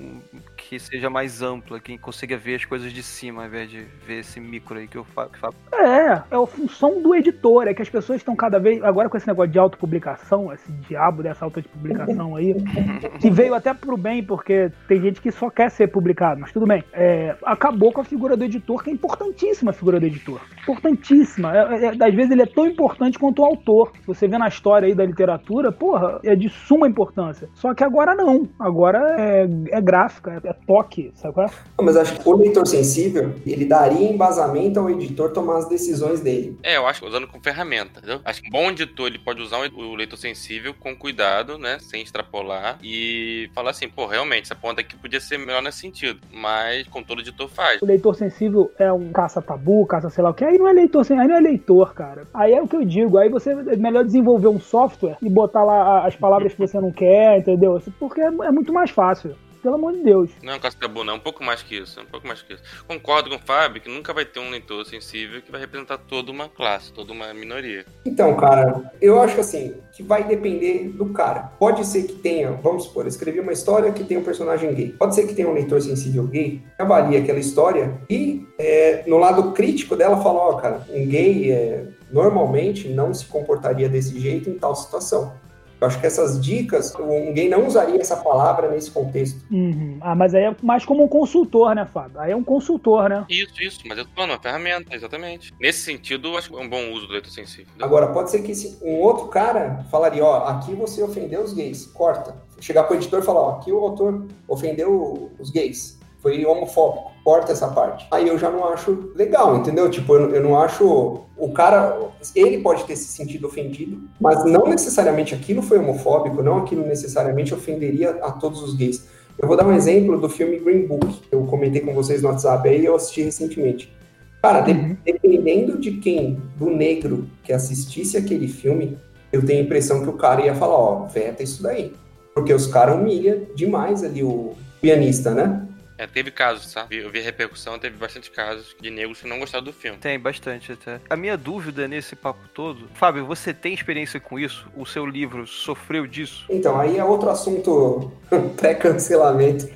que seja mais ampla, que consiga ver as coisas de cima, ao invés de ver esse micro aí que eu falo. Que falo. É, é a função do editor, é que as pessoas estão cada vez, agora com esse negócio de autopublicação, esse diabo dessa autopublicação aí, que veio até pro bem, porque tem gente que só quer ser publicado, mas tudo bem. É, acabou com a figura do editor, que é importantíssima a figura do editor. Importantíssima. É, é, às vezes ele é tão importante quanto o autor. Se você vê na história aí da literatura, porra, é de suma importância. Só que agora não. Agora é, é gráfica, é, é toque, sabe qual é? Não, Mas acho que o leitor sensível, ele daria embasamento ao editor tomar as decisões dele. É, eu acho que usando como ferramenta, entendeu? Acho que um bom editor ele pode usar o leitor sensível com cuidado, né? Sem extrapolar e falar assim, pô, realmente, essa ponta aqui podia ser melhor nesse sentido. Mas, como todo editor faz. O leitor sensível é um caça-tabu, caça sei lá o que, aí não é leitor, aí não é leitor, cara. Aí é o que eu digo, aí você é melhor desenvolver um software e botar lá as palavras que você não quer, entendeu? Porque é, é muito mais fácil. Pelo amor de Deus. Não é um caso tabu, não. Um pouco mais que isso. Um pouco mais que isso. Concordo com o Fábio que nunca vai ter um leitor sensível que vai representar toda uma classe, toda uma minoria. Então, cara, eu acho assim, que vai depender do cara. Pode ser que tenha, vamos supor, escrevi uma história que tem um personagem gay. Pode ser que tenha um leitor sensível gay, que avalie aquela história e, é, no lado crítico dela, fala, ó, cara, um gay é, normalmente não se comportaria desse jeito em tal situação. Eu acho que essas dicas, um gay não usaria essa palavra nesse contexto. Uhum. Ah, mas aí é mais como um consultor, né, Fábio? Aí é um consultor, né? Isso, isso. Mas eu tô falando, uma ferramenta, exatamente. Nesse sentido, eu acho que é um bom uso do leitor sensível. Agora, pode ser que esse- um outro cara falaria, ó, aqui você ofendeu os gays, corta. Chegar pro editor e falar, ó, aqui o autor ofendeu os gays. foi homofóbico. Corta essa parte. Aí eu já não acho legal, entendeu? Tipo, eu, eu não acho. O cara, ele pode ter se sentido ofendido, mas não necessariamente aquilo foi homofóbico, não aquilo necessariamente ofenderia a todos os gays. Eu vou dar um exemplo do filme Green Book, que eu comentei com vocês no WhatsApp aí, eu assisti recentemente. Cara, de- dependendo de quem, do negro que assistisse aquele filme, eu tenho a impressão que o cara ia falar, ó, veta isso daí. Porque os caras humilham demais ali o pianista, né? É, teve casos, sabe? Eu vi a repercussão, teve bastante casos de negros que não gostaram do filme. Tem bastante até. A minha dúvida nesse papo todo, Fábio, você tem experiência com isso? O seu livro sofreu disso? Então, aí é outro assunto pré-cancelamento.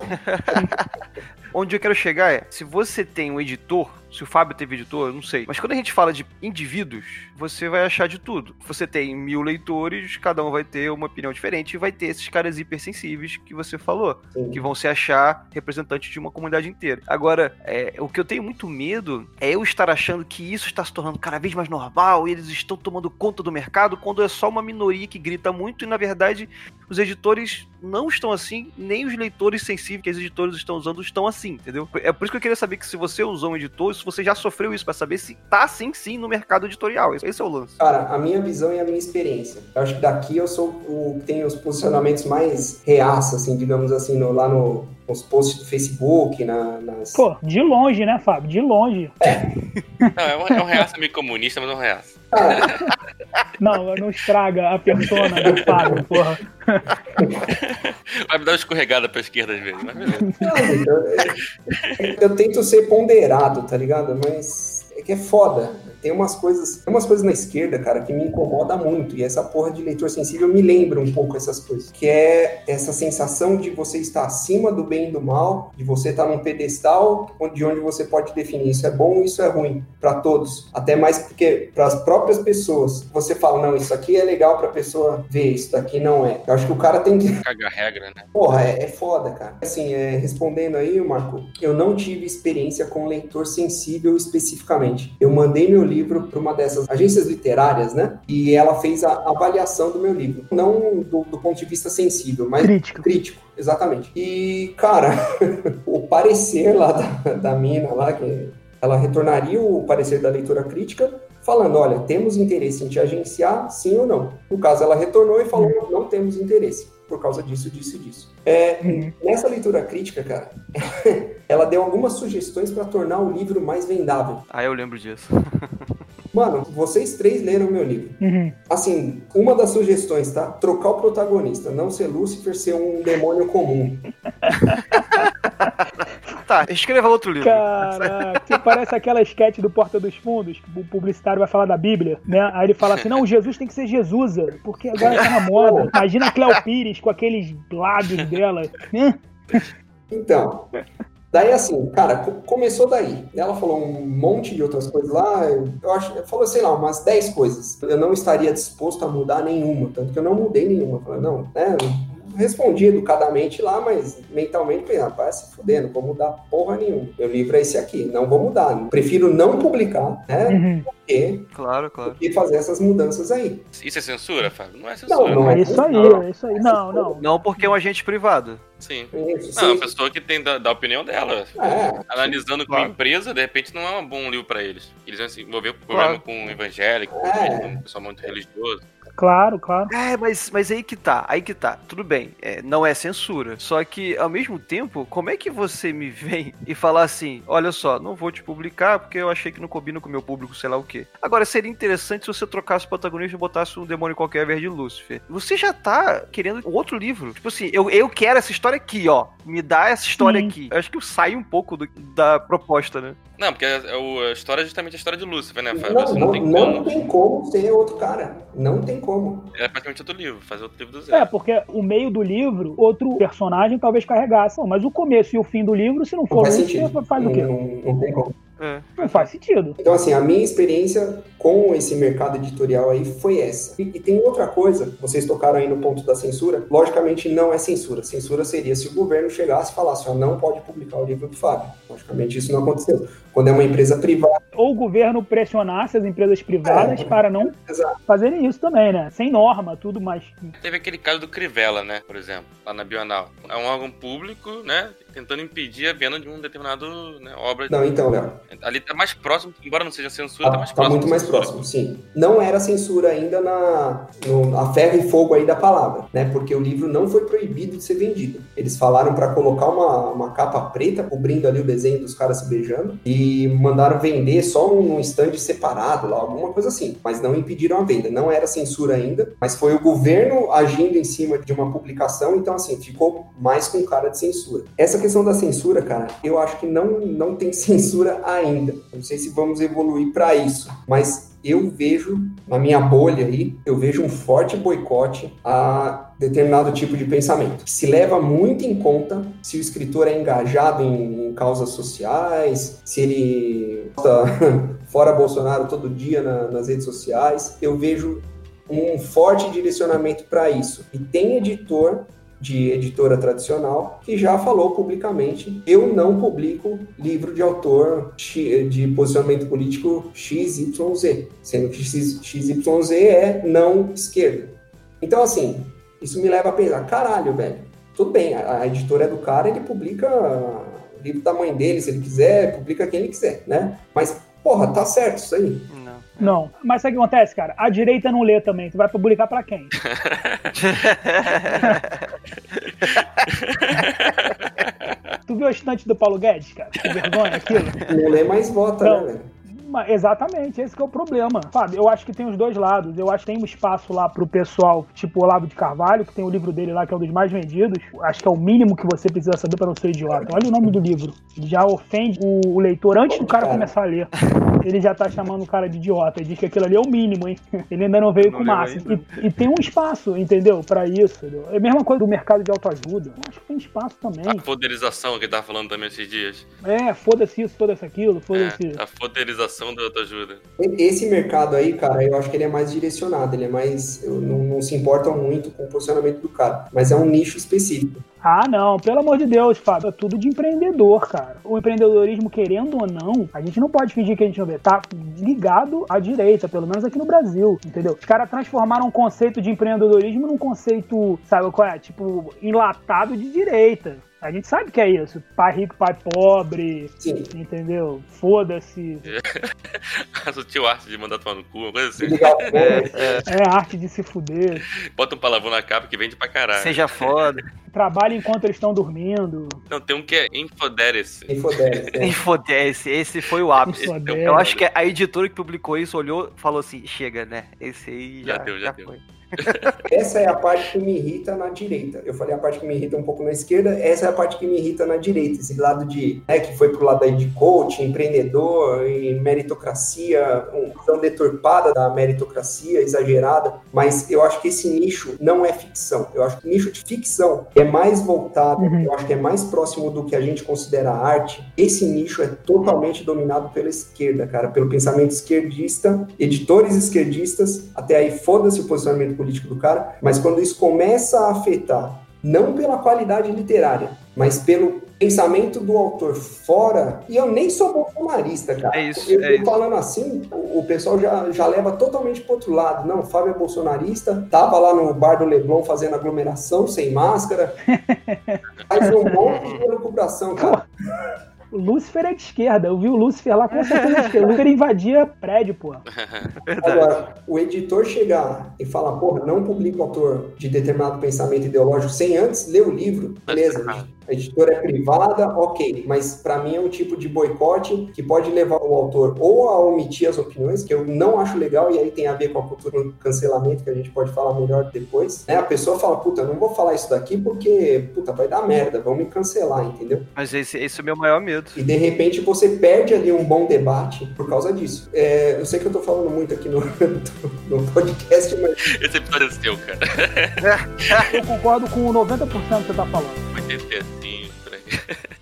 Onde eu quero chegar é, se você tem um editor, se o Fábio teve editor, eu não sei. Mas quando a gente fala de indivíduos, você vai achar de tudo. Você tem mil leitores, cada um vai ter uma opinião diferente e vai ter esses caras hipersensíveis que você falou, Sim. que vão se achar representantes de uma comunidade inteira. Agora, é, o que eu tenho muito medo é eu estar achando que isso está se tornando cada vez mais normal e eles estão tomando conta do mercado quando é só uma minoria que grita muito e, na verdade, os editores não estão assim, nem os leitores sensíveis que os editores estão usando estão assim, entendeu? É por isso que eu queria saber que se você usou um editor, se você já sofreu isso, pra saber se tá assim sim no mercado editorial. Esse é o lance. Cara, a minha visão e a minha experiência. Eu acho que daqui eu sou o que tem os posicionamentos mais reaça, assim, digamos assim, no- lá no, nos posts do Facebook, na- nas. Pô, de longe, né, Fábio? De longe. Não, é um, é um reaça meio comunista, mas é um reaça. Não, não estraga a persona do Fábio, porra. Vai me dar uma escorregada pra esquerda às vezes, mas beleza. Não, eu, eu- eu tento ser ponderado, tá ligado? Mas é que é foda. Tem umas coisas, tem umas coisas na esquerda, cara, que me incomoda muito. E essa porra de leitor sensível me lembra um pouco essas coisas. Que é essa sensação de você estar acima do bem e do mal, de você estar num pedestal onde, onde você pode definir isso é bom e isso é ruim para todos. Até mais porque para as próprias pessoas, você fala, não, isso aqui é legal pra pessoa ver, isso daqui não é. Eu acho que o cara tem que Caga a regra, né? Porra, é, é foda, cara. Assim, é, respondendo aí, Marco, eu não tive experiência com leitor sensível especificamente. Eu mandei meu livro para uma dessas agências literárias, né? E ela fez a avaliação do meu livro. Não do, do ponto de vista sensível, mas Crítico. crítico, exatamente. E, cara, o parecer lá da, da mina lá, que ela retornaria o parecer da leitura crítica, falando, olha, temos interesse em te agenciar, sim ou não. No caso, ela retornou e falou, não temos interesse, por causa disso, disso e disso. É, Uhum. Nessa leitura crítica, cara, ela deu algumas sugestões para tornar o livro mais vendável. Ah, eu lembro disso. Mano, vocês três leram o meu livro. Uhum. Assim, uma das sugestões, tá? Trocar o protagonista, não ser Lúcifer, ser um demônio comum. Tá, escreva outro livro. Caraca, parece aquela sketch do Porta dos Fundos, que o publicitário vai falar da Bíblia, né? Aí ele fala assim: não, Jesus tem que ser Jesusa, porque agora tá na moda. Imagina a Cleo Pires com aqueles lábios dela. né? Então, daí assim, cara, co- começou daí. Ela falou um monte de outras coisas lá, eu acho, falou, sei lá, umas 10 coisas. Eu não estaria disposto a mudar nenhuma, tanto que eu não mudei nenhuma. Eu Falei, não, né? Respondi educadamente lá, mas mentalmente falei, rapaz, se fuder, não vou mudar porra nenhuma. Meu livro é esse aqui, não vou mudar. Prefiro não publicar, né? Uhum. Que, Claro, claro. que fazer essas mudanças aí. Isso é censura, Fábio? Não é censura. Não, não É isso aí, Não. é isso aí. Não, não. Não porque é um agente privado. Sim. Isso, Não, a sim. pessoa que tem da, da opinião dela. É, Analisando como Claro. empresa, de repente não é um bom livro pra eles. Eles vão se envolver com Claro. problema com evangélico, É. com um pessoal muito religioso. Claro, claro. É, mas, mas aí que tá, aí que tá. Tudo bem, é, não é censura. Só que, ao mesmo tempo, como é que você me vem e falar assim: olha só, não vou te publicar porque eu achei que não combina com o meu público, sei lá o quê. Agora, seria interessante se você trocasse o protagonista e botasse um demônio qualquer ao invés de Lúcifer. Você já tá querendo outro livro. Tipo assim, eu, eu quero essa história aqui, ó. Me dá essa história Sim. aqui. Eu acho que sai um pouco do- da proposta, né? Não, porque a, a- a história é justamente a história de Lúcifer, né, Fábio? não, Você não, não tem não como. tem como ser outro cara. Não tem como. É praticamente outro livro, fazer outro livro do É, zero. porque o meio do livro, outro personagem talvez carregasse. Não, mas o começo e o fim do livro, se não Não for faz Lúcifer, sentido. faz o quê? Não, não tem como. É. Não faz sentido. Então, assim, a minha experiência com esse mercado editorial aí foi essa. E, e tem outra coisa, vocês tocaram aí no ponto da censura. Logicamente, não é censura. Censura seria se o governo chegasse e falasse, ó, não pode publicar o livro do Fábio. Logicamente, isso não aconteceu. Quando é uma empresa privada, Ou o governo pressionasse as empresas privadas É. para não Exato. fazerem isso também, né? Sem norma, tudo mais. Teve aquele caso do Crivella, né, por exemplo, lá na Bional. É um órgão público, né? Tentando impedir a venda de um determinado né, obra. Não, então, Léo. Ali tá mais próximo, embora não seja censura, tá, Tá, mais tá próximo. muito da mais próximo, sim. Não era censura ainda na no, a ferro e fogo aí da palavra, né? Porque o livro não foi proibido de ser vendido. Eles falaram para colocar uma, uma capa preta cobrindo ali o desenho dos caras se beijando e mandaram vender só num stand separado lá, alguma coisa assim. Mas não impediram a venda. Não era censura ainda, mas foi o governo agindo em cima de uma publicação, então assim, ficou mais com cara de censura. Essa questão da censura, cara, eu acho que não, não tem censura ainda. Não sei se vamos evoluir para isso, mas eu vejo, na minha bolha aí, eu vejo um forte boicote a determinado tipo de pensamento. Se leva muito em conta se o escritor é engajado em, em causas sociais, se ele está fora Bolsonaro todo dia na- nas redes sociais. Eu vejo um forte direcionamento para isso. E tem editor de editora tradicional que já falou publicamente: eu não publico livro de autor de posicionamento político XYZ, sendo que XYZ é não esquerda. Então, assim, isso me leva a pensar: caralho, velho, tudo bem, a, editora é do cara, ele publica livro da mãe dele, se ele quiser, publica quem ele quiser, né? Mas, porra, tá certo isso aí. Não. Mas sabe o que acontece, cara? A direita não lê também. Tu vai publicar pra quem? Tu viu a estante do Paulo Guedes, cara? Que vergonha aquilo. Não lê mais vota, Não. né, velho? Mas, exatamente, esse que é o problema. Fábio, eu acho que tem os dois lados. Eu acho que tem um espaço lá pro pessoal, tipo o Olavo de Carvalho, que tem o livro dele lá, que é um dos mais vendidos. Acho que é o mínimo que você precisa saber para não ser idiota. Olha o nome do livro. Ele já ofende o, o leitor antes do cara Cara. começar a ler. Ele já tá chamando o cara de idiota. Ele diz que aquilo ali é o mínimo, hein? Ele ainda não veio Não com massa. E, e tem um espaço, entendeu? Pra isso. entendeu? É a mesma coisa do mercado de autoajuda. Eu acho que tem espaço também. A foderização que ele tava falando também esses dias. É, foda-se isso, foda-se aquilo, foda-se. É, a foderização da autoajuda. Esse mercado aí, cara, eu acho que ele é mais direcionado, ele é mais. não, não se importam muito com o posicionamento do cara, mas é um nicho específico. Ah, não, pelo amor de Deus, Fábio, é tudo de empreendedor, cara. O empreendedorismo, querendo ou não, a gente não pode fingir que a gente não vê. Tá ligado à direita, pelo menos aqui no Brasil, entendeu? Os caras transformaram um conceito de empreendedorismo num conceito, sabe qual é? Tipo, enlatado de direita. A gente sabe que é isso. Pai rico, pai pobre, Sim. entendeu? Foda-se. A sutil arte de mandar tomar no cu, uma coisa assim. Legal, né? É arte de se fuder. Bota um palavrão na capa que vende pra caralho. Seja foda. Trabalha enquanto eles estão dormindo. Não, tem um que é infodere-se. Infodere, né? Infodesse, esse foi o ápice. Infodere. Eu acho que a editora que publicou isso olhou e falou assim: chega, né? Esse aí Já já, deu, já deu. foi. Essa é a parte que me irrita na direita. Eu falei a parte que me irrita um pouco na esquerda, essa é a parte que me irrita na direita. Esse lado de, né, que foi pro lado aí de coach, empreendedor e meritocracia, uma visão deturpada da meritocracia, exagerada. Mas eu acho que esse nicho não é ficção. Eu acho que o nicho de ficção é mais voltado, Uhum. eu acho que é mais próximo do que a gente considera arte. Esse nicho é totalmente dominado pela esquerda, cara, pelo pensamento esquerdista, editores esquerdistas, até aí foda-se o posicionamento político do cara, mas quando isso começa a afetar, não pela qualidade literária, mas pelo pensamento do autor fora, e eu nem sou bolsonarista, cara. É isso, eu é isso. falando assim, o, o pessoal já, já leva totalmente pro outro lado. Não, o Fábio é bolsonarista, tava lá no bar do Leblon fazendo aglomeração, sem máscara, faz um monte de elucubração, cara. O Lúcifer é de esquerda. Eu vi o Lúcifer lá com certeza de esquerda. O Lúcifer invadia prédio, pô. Agora, o editor chegar e falar, porra, não publica o autor de determinado pensamento ideológico sem antes ler o livro, beleza, a editora é privada, ok, mas pra mim é um tipo de boicote que pode levar o autor ou a omitir as opiniões, que eu não acho legal, e aí tem a ver com a cultura do cancelamento, que a gente pode falar melhor depois, né? A pessoa fala, puta, não vou falar isso daqui porque, puta, vai dar merda, vão me cancelar, entendeu? Mas esse, esse é o meu maior medo. E de repente você perde ali um bom debate por causa disso. É, eu sei que eu tô falando muito aqui no, no podcast, mas Esse episódio é seu, cara. Eu concordo com 90% que você tá falando. 85, por aí.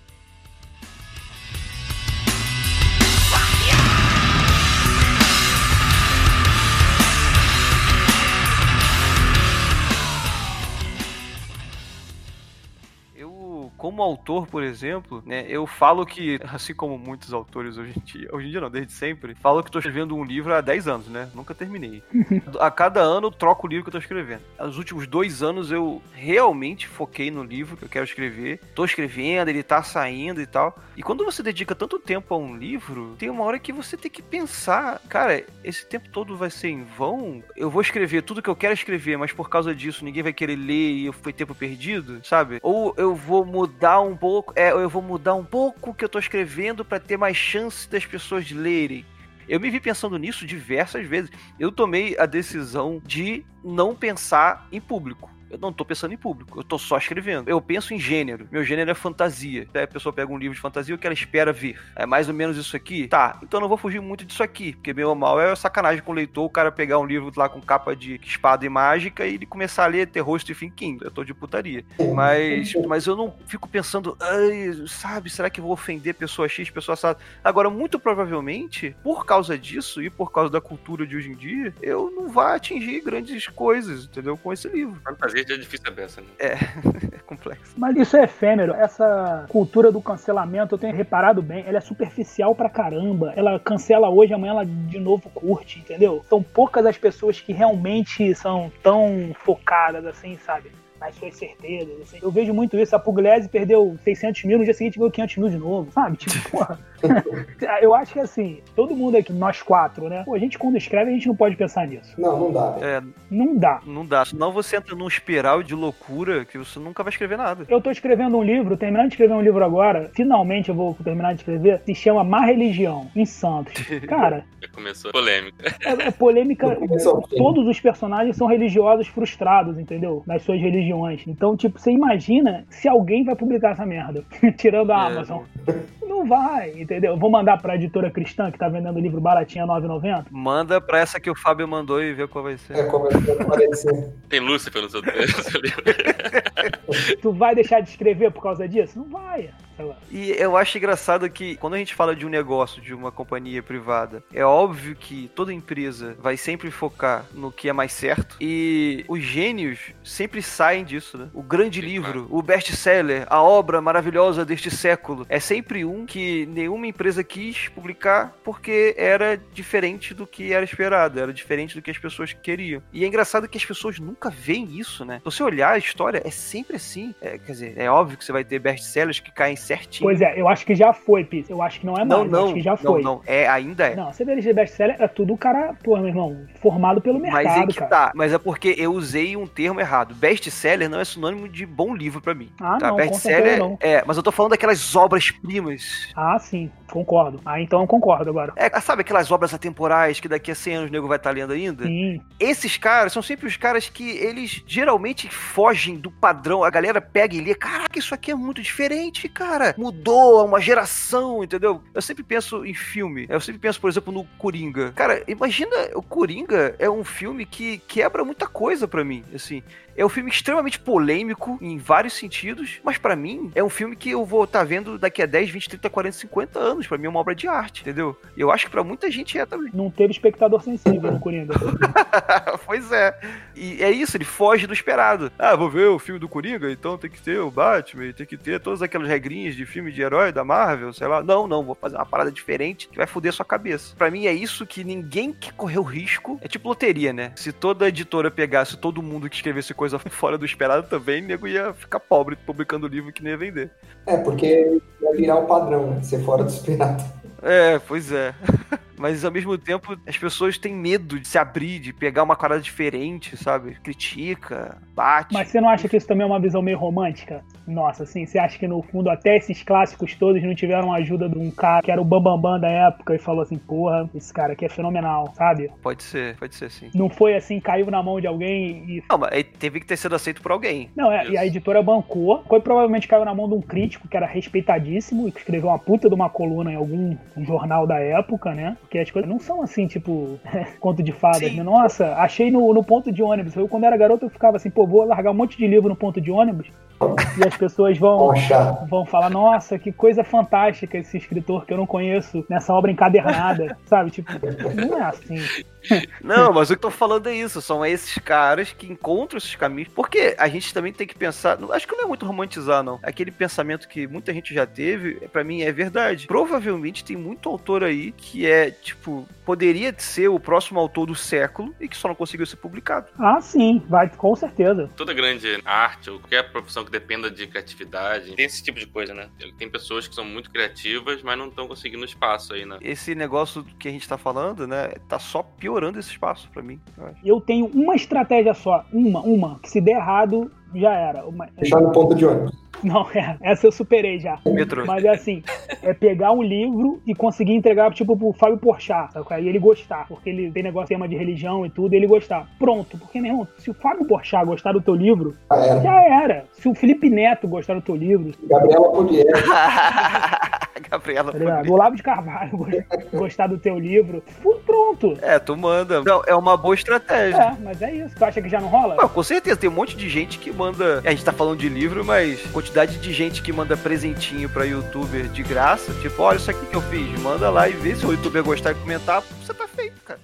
Como autor, por exemplo, né, eu falo que, assim como muitos autores hoje em dia, hoje em dia não, desde sempre, falo que tô escrevendo um livro há 10 anos, né? Nunca terminei. a cada ano eu troco o livro que eu tô escrevendo. Nos últimos dois anos eu realmente foquei no livro que eu quero escrever. Tô escrevendo, ele tá saindo e tal. E quando você dedica tanto tempo a um livro, tem uma hora que você tem que pensar, cara, esse tempo todo vai ser em vão? Eu vou escrever tudo que eu quero escrever, mas por causa disso ninguém vai querer ler e foi tempo perdido, sabe? Ou eu vou mudar um pouco, é, eu vou mudar um pouco o que eu tô escrevendo para ter mais chance das pessoas lerem. Eu me vi pensando nisso diversas vezes. Eu tomei a decisão de não pensar em público. Eu não tô pensando em público, eu tô só escrevendo. Eu penso em gênero. Meu gênero é fantasia. Aí a pessoa pega um livro de fantasia, o que ela espera ver. É mais ou menos isso aqui? Tá, então eu não vou fugir muito disso aqui, porque meu mal é sacanagem com o leitor, o cara pegar um livro lá com capa de espada e mágica e ele começar a ler terror Stephen King. Eu tô de putaria. Mas, mas eu não fico pensando, sabe, será que eu vou ofender pessoa X, pessoa assada? Agora, muito provavelmente, por causa disso e por causa da cultura de hoje em dia, eu não vou atingir grandes coisas, entendeu? Com esse livro. Fantasia é difícil a beça, né? É, é complexo. Mas isso é efêmero. Essa cultura do cancelamento, eu tenho reparado bem, ela é superficial pra caramba. Ela cancela hoje, amanhã ela de novo curte, entendeu? São poucas as pessoas que realmente são tão focadas assim, sabe? Nas suas certezas. Assim. Eu vejo muito isso. A Pugliese perdeu 600 mil, no dia seguinte ganhou 500 mil de novo, sabe? Tipo, porra. eu acho que assim, todo mundo aqui, nós quatro, né? Pô, a gente quando escreve, a gente não pode pensar nisso. Não, não dá. É, Não dá. não dá. Senão você entra num espiral de loucura que você nunca vai escrever nada. Eu tô escrevendo um livro, terminando de escrever um livro agora, finalmente eu vou terminar de escrever, se chama Má Religião, em Santos. Cara, Já começou a polêmica. é, é polêmica. Todos os personagens são religiosos frustrados, entendeu? Nas suas religiões. Então, tipo, você imagina se alguém vai publicar essa merda, tirando a É. Amazon. Não vai, entendeu? Vou mandar pra editora cristã que tá vendendo o livro baratinho a 9,90. Manda pra essa que o Fábio mandou e vê qual vai ser. É como é que aparecer. Tem Lúcifer no seu, no seu livro. Tu vai deixar de escrever por causa disso? Não vai. Sei lá. E eu acho engraçado que quando a gente fala de um negócio, de uma companhia privada, é óbvio que toda empresa vai sempre focar no que é mais certo e os gênios sempre saem disso, né? O grande Sim, livro, o best-seller, a obra maravilhosa deste século, é sempre um que nenhuma empresa quis publicar porque era diferente do que era esperado, era diferente do que as pessoas queriam. E é engraçado que as pessoas nunca veem isso, né? Se você olhar a história, é sempre assim. É, quer dizer, é óbvio que você vai ter best-sellers que caem certinho. Pois é, eu acho que já foi, Pis. Eu acho que não é mais. Não, não, acho que já não, foi. não, é, ainda é. Não, você vê de best-seller, é tudo o cara, pô, meu irmão, formado pelo mercado, Mas é que cara. tá. Mas é porque eu usei um termo errado. Best-seller não é sinônimo de bom livro pra mim. Ah, tá? não, com Best-seller certeza não. é, mas eu tô falando daquelas obras-primas. Ah, sim, concordo. Ah, então eu concordo agora. É, sabe aquelas obras atemporais que daqui a 100 anos o nego vai estar lendo ainda? Sim, Esses caras são sempre os caras que eles geralmente fogem do padrão. A galera pega e lê, caraca, isso aqui é muito diferente, cara. Mudou, é uma geração, entendeu? Eu sempre penso em filme. Eu sempre penso, por exemplo, no Coringa. Cara, imagina, o Coringa é um filme que quebra muita coisa pra mim, assim. É um filme extremamente polêmico em vários sentidos, mas pra mim é um filme que eu vou estar vendo daqui a 10, 20, 30, 40, 50 anos. Pra mim é uma obra de arte, entendeu? E eu acho que pra muita gente é também. não teve espectador sensível no Coringa. pois é. E é isso, ele foge do esperado. Ah, vou ver o filme do Coringa, então tem que ter o Batman, tem que ter todas aquelas regrinhas de filme de herói da Marvel, sei lá. Não, não, vou fazer uma parada diferente que vai foder sua cabeça. Pra mim é isso que ninguém quer correr o risco. É tipo loteria, né? Se toda editora pegasse todo mundo que escrevesse coisa fora do esperado também, nego ia ficar pobre publicando livro que nem ia vender. É, porque vai virar um padrão, né? Ser fora do esperado. É, pois é. Mas ao mesmo tempo, as pessoas têm medo de se abrir, de pegar uma parada diferente, sabe? Critica, bate. Mas você não acha que isso também é uma visão meio romântica? Nossa, assim, você acha que no fundo até esses clássicos todos não tiveram a ajuda de um cara que era o Bambambam da época e falou assim, porra, esse cara aqui é fenomenal, sabe? Pode ser, pode ser sim. Não foi assim, caiu na mão de alguém e. Não, mas teve que ter sido aceito por alguém. Não, é, e a editora bancou. Foi provavelmente caiu na mão de um crítico que era respeitadíssimo e que escreveu uma puta de uma coluna em algum jornal da época, né? Porque as coisas não são assim, tipo, conto de fadas, né? Nossa, achei no, no ponto de ônibus. Eu, quando era garoto, eu ficava assim, pô, vou largar um monte de livro no ponto de ônibus. E as pessoas vão, Poxa, vão falar, nossa, que coisa fantástica esse escritor que eu não conheço nessa obra encadernada, sabe? Tipo, não é assim. Não, mas o que eu tô falando é isso. São esses caras que encontram esses caminhos. Porque a gente também tem que pensar. não- Acho que não é muito romantizar, não. Aquele pensamento que muita gente já teve, pra mim é verdade. Provavelmente tem muito autor aí que é, tipo, poderia ser o próximo autor do século e que só não conseguiu ser publicado. Ah, sim, vai, com certeza. Toda grande arte ou qualquer profissão que dependa de criatividade tem esse tipo de coisa, né? Tem pessoas que são muito criativas, mas não estão conseguindo espaço aí, né? Esse negócio que a gente tá falando, né, tá só piorando esse espaço pra mim. eu acho. Eu tenho uma estratégia só, uma, uma, que se der errado, já era. Uma- deixar no ponto de ônibus. Não, é, essa eu superei já. Metrô. Mas é assim, é pegar um livro e conseguir entregar, tipo, pro Fábio Porchat, sabe? Aí ele gostar, porque ele tem negócio tema de religião e tudo, e ele gostar. Pronto, porque, meu irmão, se o Fábio Porchat gostar do teu livro, Ah, era. já era. Se o Felipe Neto gostar do teu livro, Gabriela Polier. Gabriela. tá Olavo de Carvalho go- gostar do teu livro, pronto. É, tu manda. Não, é uma boa estratégia. É, mas é isso. Tu acha que já não rola? Não, com certeza, tem um monte de gente que manda. A gente tá falando de livro, mas quantidade de gente que manda presentinho pra youtuber de graça. Tipo, olha isso aqui que eu fiz. Manda lá e vê se o youtuber gostar e comentar. Você tá feito, cara.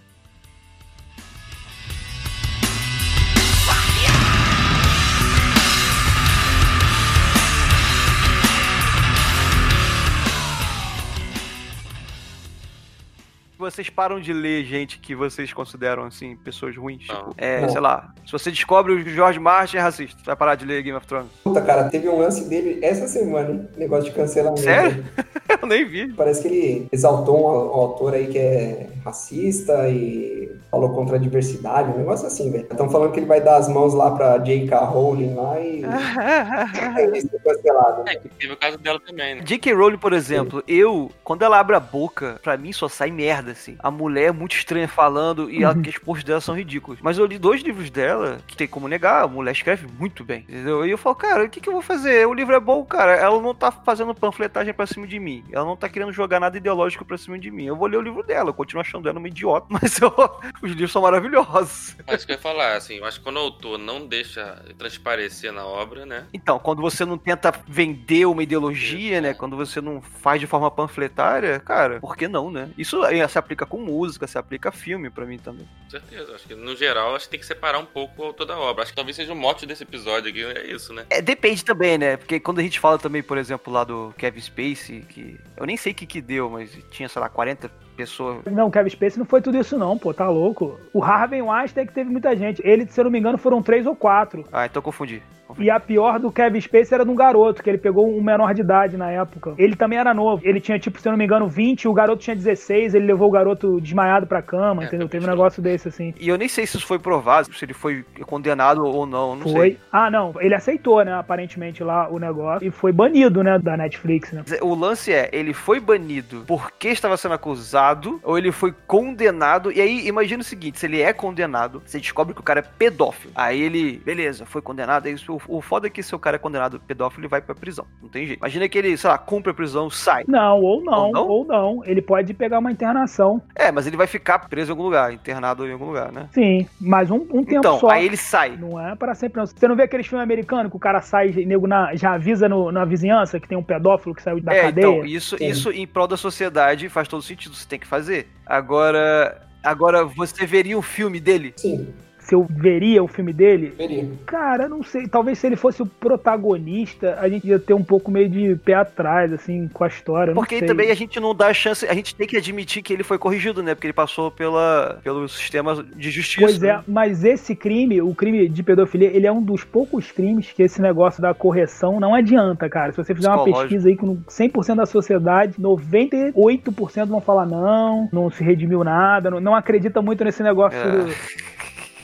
Vocês param de ler gente que vocês consideram, assim, pessoas ruins? Tipo, é, Não. sei lá, se você descobre o George Martin é racista, vai parar de ler Game of Thrones. Puta, cara, teve um lance dele essa semana, hein? Negócio de cancelamento. Sério? Eu nem vi. Parece que ele exaltou um, um autor aí que é racista e falou contra a diversidade, um negócio assim, velho. Estão falando que ele vai dar as mãos lá pra J.K. Rowling lá e ele ser cancelado. É, que teve o caso dela também, né? J.K. Rowling, por exemplo, eu, quando ela abre a boca, pra mim só sai merda, assim. A mulher é muito estranha falando e ela, que os posts dela são ridículos. Mas eu li dois livros dela, que tem como negar, a mulher escreve muito bem, entendeu? E eu falo, cara, o que, que eu vou fazer? O livro é bom, cara. Ela não tá fazendo panfletagem pra cima de mim. Ela não tá querendo jogar nada ideológico pra cima de mim. Eu vou ler o livro dela, eu continuo achando ela uma idiota, mas eu- os livros são maravilhosos. Mas isso que eu ia falar, assim, eu acho que quando o autor não deixa transparecer na obra, né? Então, quando você não tenta vender uma ideologia, né? Quando você não faz de forma panfletária, cara, por que não, né? Isso aí se aplica com música, se aplica a filme pra mim também. Com certeza. Acho que, no geral, acho que tem que separar um pouco o autor da obra. Acho que talvez seja o mote desse episódio aqui, é isso, né? É, depende também, né? Porque quando a gente fala também, por exemplo, lá do Kevin Spacey, que eu nem sei o que que deu, mas tinha, sei lá, 40 pessoas. Não, Kevin Spacey não foi tudo isso não, pô, tá louco. O Harvey Weinstein é que teve muita gente. Ele, se eu não me engano, foram três ou quatro. Ah, então confundi. confundi. E a pior do Kevin Spacey era de um garoto, que ele pegou um menor de idade na época. Ele também era novo. Ele tinha, tipo, se eu não me engano, 20, o garoto tinha 16, ele levou o garoto desmaiado pra cama, É, entendeu? Teve um negócio desse, assim. E eu nem sei se isso foi provado, se ele foi condenado ou não, não foi. sei. Ah, não. Ele aceitou, né, aparentemente, lá o negócio. E foi banido, né, da Netflix, né? O lance é, ele foi banido porque estava sendo acusado, ou ele foi condenado. E aí, imagina o seguinte: se ele é condenado, você descobre que o cara é pedófilo. Aí ele, beleza, foi condenado. Aí o, o foda é que se o cara é condenado pedófilo, ele vai pra prisão. Não tem jeito. Imagina que ele, sei lá, cumpre a prisão, sai. Não, ou não, Ou não? ou não. Ele pode pegar uma internação. É, mas ele vai ficar preso em algum lugar, internado em algum lugar, né? Sim, mas um, um tempo Então, só. aí ele sai. Não é para sempre, não. Você não vê aqueles filmes americanos que o cara sai e nego na- já avisa no- na vizinhança que tem um pedófilo que saiu da é, cadeia? então, isso, Sim. isso em prol da sociedade faz todo sentido, você tem que fazer. Agora, agora você veria um filme dele? Sim, Se eu veria o filme dele, veria. cara, não sei. Talvez se ele fosse o protagonista, a gente ia ter um pouco meio de pé atrás, assim, com a história. Porque também a gente não dá chance, a gente tem que admitir que ele foi corrigido, né? Porque ele passou pela, pelo sistema de justiça. Pois é, né? mas esse crime, o crime de pedofilia, ele é um dos poucos crimes que esse negócio da correção não adianta, cara. Se você fizer uma pesquisa aí com 100% da sociedade, 98% vão falar não, não se redimiu nada, não, não acredita muito nesse negócio, É. do-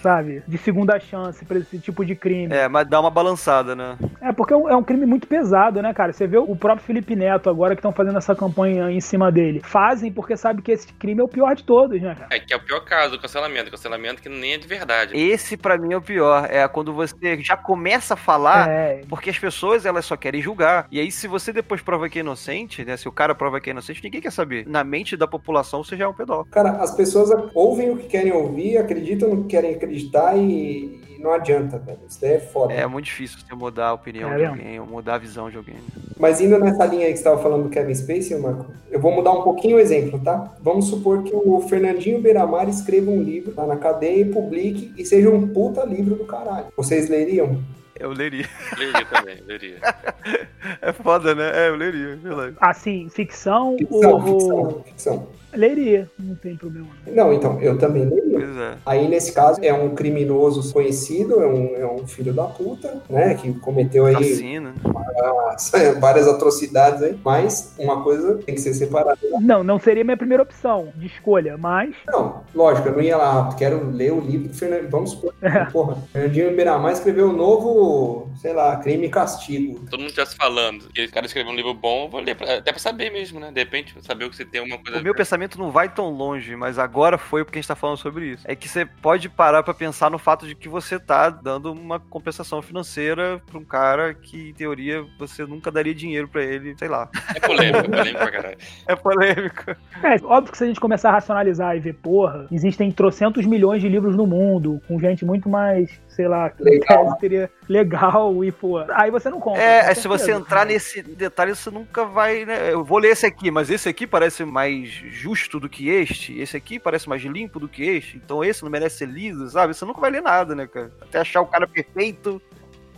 sabe, de segunda chance pra esse tipo de crime. É, mas dá uma balançada, né? É, porque é um, é um crime muito pesado, né, cara? Você vê o próprio Felipe Neto agora que estão fazendo essa campanha em cima dele. Fazem porque sabe que esse crime é o pior de todos, né, cara? É que é o pior caso, o cancelamento. Cancelamento que nem é de verdade. Esse pra mim é o pior. É quando você já começa a falar. É, Porque as pessoas, elas só querem julgar. E aí, se você depois prova que é inocente, né? Se o cara prova que é inocente, ninguém quer saber. Na mente da população, você já é um pedófilo. Cara, as pessoas ouvem o que querem ouvir, acreditam no que querem acreditar e, e não adianta, velho. Isso daí é foda. É muito difícil você mudar a opinião É de alguém, ou mudar a visão de alguém. Mas indo nessa linha aí que você estava falando do Kevin Spacey, Marco, eu vou mudar um pouquinho o exemplo, tá? Vamos supor que o Fernandinho Beiramar escreva um livro lá na cadeia e publique e seja um puta livro do caralho. Vocês leriam? Eu leria. Leria também, leria. É foda, né? É, eu leria, verdade. Assim, ficção, Ficção, ou. ficção, ficção. Leria, não tem problema. Não, então, eu também leria. Pois é. Aí, nesse caso, é um criminoso conhecido, é um, é um filho da puta, né? Que cometeu aí Assassino. várias atrocidades aí. Mas uma coisa tem que ser separada. Não, não seria minha primeira opção de escolha, mas. Não, lógico, eu não ia lá, quero ler o livro do Fernando. Vamos supor. É. Porra, Fernandinho Beiramar escreveu o novo, sei lá, crime e castigo. Todo mundo estivesse falando que esse cara escreveu um livro bom, eu vou ler, pra- até pra saber mesmo, né? De repente, pra saber o que você tem uma coisa. O meu pensamento não vai tão longe, mas agora foi porque a gente tá falando sobre isso. É que você pode parar pra pensar no fato de que você tá dando uma compensação financeira pra um cara que, em teoria, você nunca daria dinheiro pra ele, sei lá. É polêmico, é polêmico pra caralho. É polêmico. É, óbvio que se a gente começar a racionalizar e ver, porra, existem trocentos milhões de livros no mundo, com gente muito mais, sei lá, que Legal. seria legal e, pô, aí você não compra. É, se você entrar nesse detalhe, você nunca vai, né? Eu vou ler esse aqui, mas esse aqui parece mais justo do que este, esse aqui parece mais limpo do que este, então esse não merece ser lido, sabe? Você nunca vai ler nada, né, cara? Até achar o cara perfeito.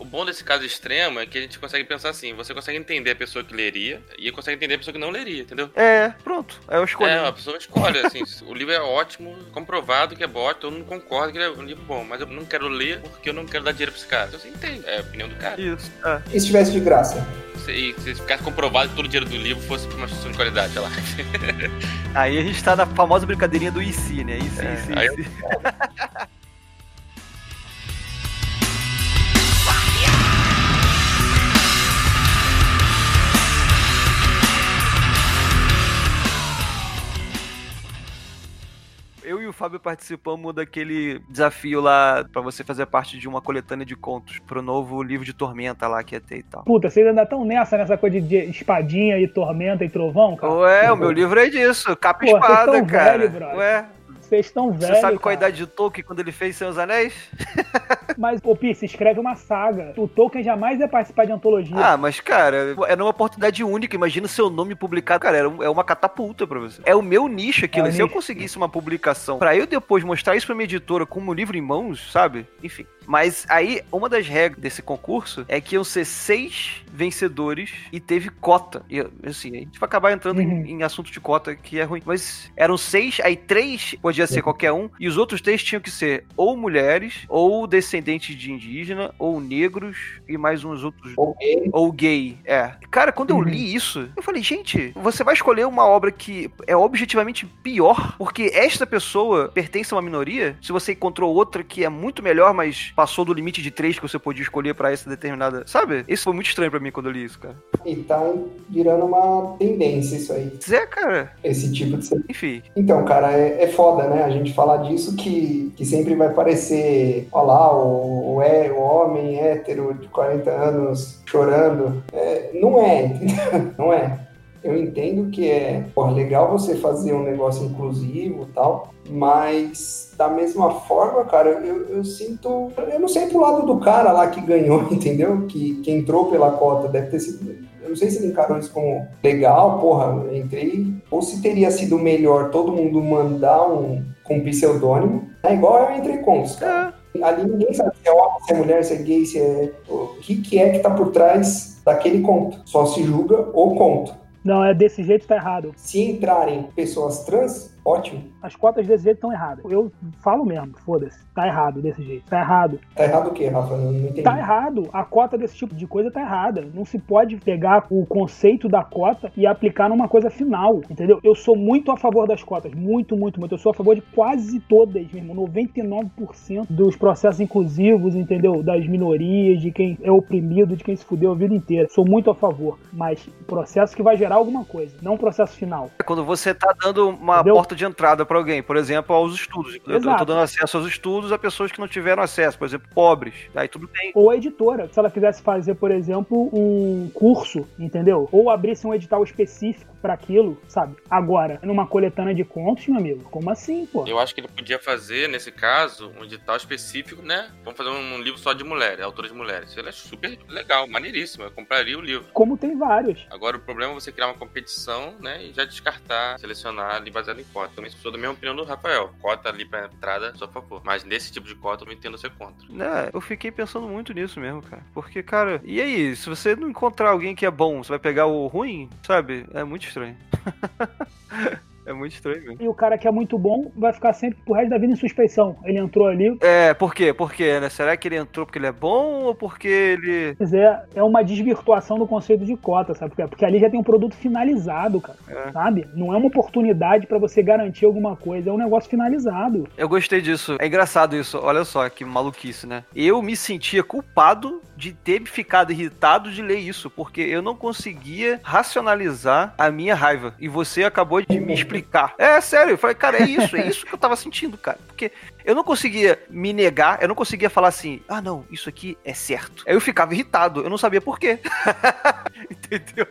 O bom desse caso extremo é que a gente consegue pensar assim: você consegue entender a pessoa que leria e consegue entender a pessoa que não leria, entendeu? É, pronto. Aí eu escolhi. É, a pessoa escolhe, assim, o livro é ótimo, comprovado que é bom, todo mundo concorda que ele é um livro bom, mas eu não quero ler porque eu não quero dar dinheiro pra esse cara. Então você entende, é a opinião do cara. Isso, é. E se tivesse de graça? Se, e se ficasse comprovado que todo o dinheiro do livro fosse pra uma instituição de qualidade, sei lá. Aí a gente tá na famosa brincadeirinha do IC, né? IC, É, IC, aí IC. Eu e o Fábio participamos daquele desafio lá pra você fazer parte de uma coletânea de contos pro novo livro de Tormenta lá que ia ter e tal. Puta, vocês ainda estão nessa, nessa coisa de espadinha e tormenta e trovão, cara? Ué, o meu livro é disso, capa e espada, tão cara. velho. Ué, Vocês estão você velhos. sabe qual a idade de Tolkien quando ele fez Seus Anéis? Mas, ô Pi, se escreve uma saga. O Tolkien jamais ia participar de antologia. Ah, mas cara, era uma oportunidade única. Imagina seu nome publicado. Cara, era é uma catapulta pra você. É o meu nicho aquilo. É o Se eu nicho. conseguisse uma publicação pra eu depois mostrar isso pra minha editora com o livro em mãos, sabe? Enfim. Mas aí, uma das regras desse concurso é que iam ser seis vencedores e teve cota. E assim, a gente vai acabar entrando em- Uhum. em, assunto de cota que é ruim. Mas eram seis, aí três podia ser qualquer um, e os outros três tinham que ser ou mulheres, ou descendentes de indígena, ou negros, e mais uns outros Ok. ou gay, é. Cara, quando eu Uhum. li isso, eu falei, gente, você vai escolher uma obra que é objetivamente pior, porque esta pessoa pertence a uma minoria, se você encontrou outra que é muito melhor, mas passou do limite de três que você podia escolher pra essa determinada. Sabe? Isso foi muito estranho pra mim quando eu li isso, cara. E tá virando uma tendência isso aí. Mas é, cara. Esse tipo de Enfim. Então, cara, é, é foda, né? A gente falar disso que, que sempre vai parecer, ó lá, o, o, é, o homem hétero de 40 anos chorando. É, não é, entendeu? Não é. Eu entendo que é legal você fazer um negócio inclusivo e tal, mas da mesma forma, cara, eu, eu sinto. Eu não sei pro lado do cara lá que ganhou, entendeu? Que, que entrou pela cota, deve ter sido. Eu não sei se ele encarou isso como legal, porra, entrei. Ou se teria sido melhor todo mundo mandar um com pseudônimo. É igual eu entrei contos, cara. Ali ninguém sabe se é homem, se é mulher, se é gay, se é. O que, que é que tá por trás daquele conto. Só se julga o conto. Não, é desse jeito tá errado. Se entrarem pessoas trans, ótimo. As cotas desse jeito estão erradas. Eu falo mesmo, foda-se. Tá errado desse jeito. Tá errado. Tá errado o quê, Rafa? Não, não entendi. Tá errado. A cota desse tipo de coisa tá errada. Não se pode pegar o conceito da cota e aplicar numa coisa final, entendeu? Eu sou muito a favor das cotas. Muito, muito, muito. Eu sou a favor de quase todas, meu irmão. 99% dos processos inclusivos, entendeu? Das minorias, de quem é oprimido, de quem se fudeu a vida inteira. Sou muito a favor. Mas processo que vai gerar alguma coisa, não um processo final. É quando você tá dando uma Entendeu? porta de entrada pra alguém, por exemplo, aos estudos. Eu tô Exato. dando acesso aos estudos a pessoas que não tiveram acesso, por exemplo, pobres. Aí tudo bem. Ou a editora, se ela quisesse fazer, por exemplo, um curso, entendeu? Ou abrisse um edital específico pra aquilo, sabe? Agora, numa coletânea de contos, meu amigo, como assim, pô? Eu acho que ele podia fazer, nesse caso, um edital específico, né? Vamos fazer um livro só de mulheres, autores de mulheres. Isso é super legal, maneiríssimo. Eu compraria o livro. Como tem vários. Agora, o problema é você criar uma competição, né? E já descartar, selecionar ali baseado em cota. Também sou da mesma opinião do Rafael. Cota ali pra entrada, só a favor. Mas nesse tipo de cota, eu não entendo ser contra. Né, eu fiquei pensando muito nisso mesmo, cara. Porque, cara, e aí, se você não encontrar alguém que é bom, você vai pegar o ruim, sabe? É muito estranho. é muito estranho mesmo. E o cara que é muito bom vai ficar sempre pro resto da vida em suspeição. Ele entrou ali, É, por quê? Por quê, né? Será que ele entrou porque ele é bom ou porque ele. Quer dizer, é uma desvirtuação do conceito de cota, sabe? Porque ali já tem um produto finalizado, cara. É. Sabe? Não é uma oportunidade pra você garantir alguma coisa, é um negócio finalizado. Eu gostei disso. É engraçado isso. Olha só que maluquice, né? Eu me sentia culpado de ter ficado irritado de ler isso, porque eu não conseguia racionalizar a minha raiva. E você acabou de me explicar. É sério, eu falei, cara, é isso, é isso que eu tava sentindo, cara. Porque eu não conseguia me negar, eu não conseguia falar assim, ah, não, isso aqui é certo. Aí eu ficava irritado, eu não sabia por quê. Entendeu?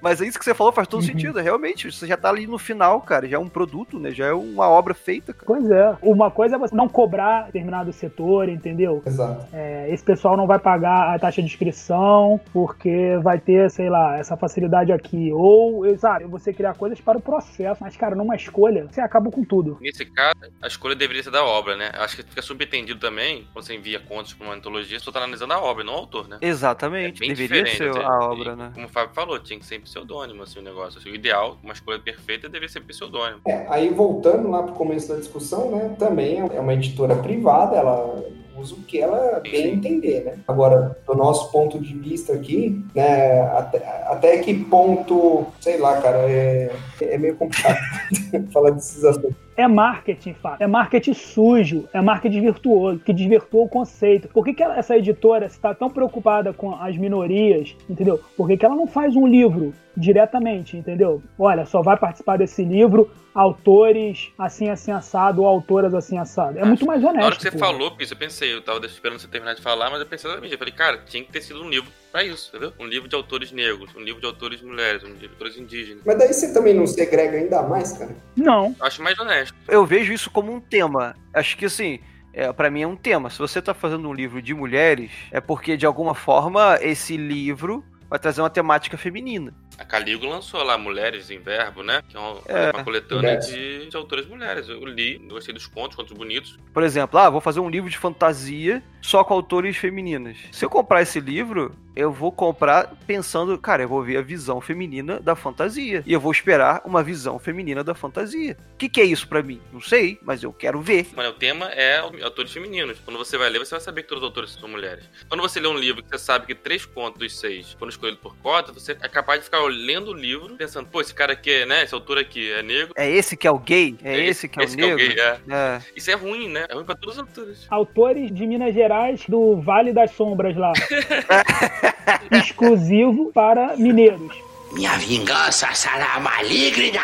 Mas é isso que você falou, faz todo Uhum. sentido. Realmente, você já tá ali no final, cara. Já é um produto, né? Já é uma obra feita, cara. Pois é. Uma coisa é você não cobrar determinado setor, entendeu? Exato. É, esse pessoal não vai pagar a taxa de inscrição porque vai ter, sei lá, essa facilidade aqui. Ou, sabe, você criar coisas para o processo. Mas, cara, numa escolha, você acaba com tudo. Nesse caso, a escolha deveria ser da obra, né? Acho que fica subentendido também, quando você envia contos pra uma antologia, você só tá analisando a obra, não o autor, né? Exatamente. É bem Deveria ser a obra, né? Como o Fábio falou, tinha que ser pseudônimo, assim, o negócio. Assim, o ideal, uma escolha perfeita, deveria ser pseudônimo. É, aí voltando lá pro começo da discussão, né? Também é uma editora privada, ela usa o que ela bem entender, né? Agora, do nosso ponto de vista aqui, né? Até, até que ponto, sei lá, cara, é, é meio complicado falar desses assuntos. É marketing, Fábio. É marketing sujo. É marketing virtuoso, que desvirtuou o conceito. Por que, que ela- essa editora está tão preocupada com as minorias, entendeu? Por que, que ela não faz um livro diretamente, entendeu? Olha, só vai participar desse livro autores assim, assim, assado, ou autoras assim, assado. É muito mais honesto. Na hora que você pô. falou, isso, eu pensei, eu tava esperando você terminar de falar, mas eu pensei exatamente, eu falei, cara, tinha que ter sido um livro pra isso, entendeu? Um livro de autores negros, um livro de autores mulheres, um livro de autores indígenas. Mas daí você também não segrega ainda mais, cara? Não. Eu acho mais honesto. Eu vejo isso como um tema. Acho que assim. É, para mim é um tema. Se você tá fazendo um livro de mulheres, é porque de alguma forma esse livro vai trazer uma temática feminina. A Caligo lançou lá Mulheres em Verbo, né? Que é uma, É. uma coletânea de, de autores mulheres. Eu li, gostei dos contos, contos bonitos. Por exemplo, ah, vou fazer um livro de fantasia só com autores femininas. Se eu comprar esse livro, eu vou comprar pensando, cara, eu vou ver a visão feminina da fantasia. E eu vou esperar uma visão feminina da fantasia. O que, que é isso pra mim? Não sei, mas eu quero ver. Mas o tema é autores femininos. Quando você vai ler, você vai saber que todos os autores são mulheres. Quando você lê um livro que você sabe que três contos dos seis foram escolhidos por cota, você é capaz de ficar lendo o livro pensando, pô, esse cara aqui, né? Esse autor aqui é negro. É esse que é o gay? É, esse que é o negro? gay, é. É. Isso é ruim, né? É ruim pra todos os autores. Autores de Minas Gerais do Vale das Sombras lá. Exclusivo para mineiros. Minha vingança será maligna.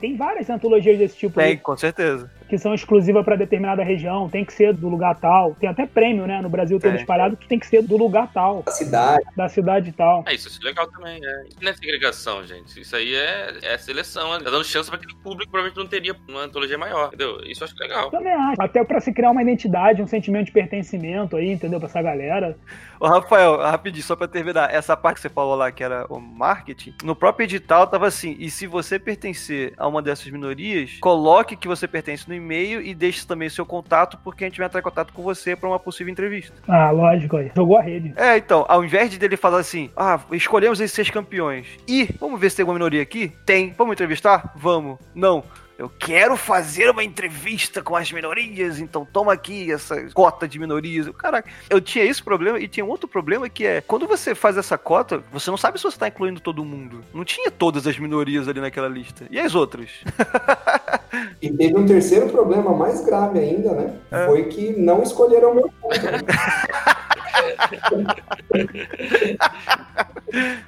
Tem várias antologias desse tipo Tem, aí, com certeza. Que são exclusivas para determinada região, tem que ser do lugar tal. Tem até prêmio, né, no Brasil todo Tem. espalhado, que tem que ser do lugar tal, A cidade. da cidade tal. É, isso, isso é legal também. É. Isso não é segregação, gente. Isso aí é, é seleção. Né? Tá dando chance pra aquele público que provavelmente não teria uma antologia maior, entendeu? Isso eu acho legal. Também acho. Até para se criar uma identidade, um sentimento de pertencimento aí, entendeu? Pra essa galera. Ô, Rafael, rapidinho, só pra terminar. Essa parte que você falou lá, que era o marketing, no próprio edital tava assim, e se você pertencer a uma dessas minorias, coloque que você pertence no e-mail e deixe também seu contato, porque a gente vai entrar em contato com você pra uma possível entrevista. Ah, lógico aí. Jogou a rede. É, então, ao invés de dele falar assim, ah, escolhemos esses seis campeões, e vamos ver se tem alguma minoria aqui? Tem. Vamos entrevistar? Vamos. Não. Eu quero fazer uma entrevista com as minorias, então toma aqui essa cota de minorias. Caraca, eu tinha esse problema e tinha um outro problema que é, quando você faz essa cota, você não sabe se você tá incluindo todo mundo. Não tinha todas as minorias ali naquela lista. E as outras? E teve um terceiro problema mais grave ainda, né? Foi que não escolheram o meu ponto. né?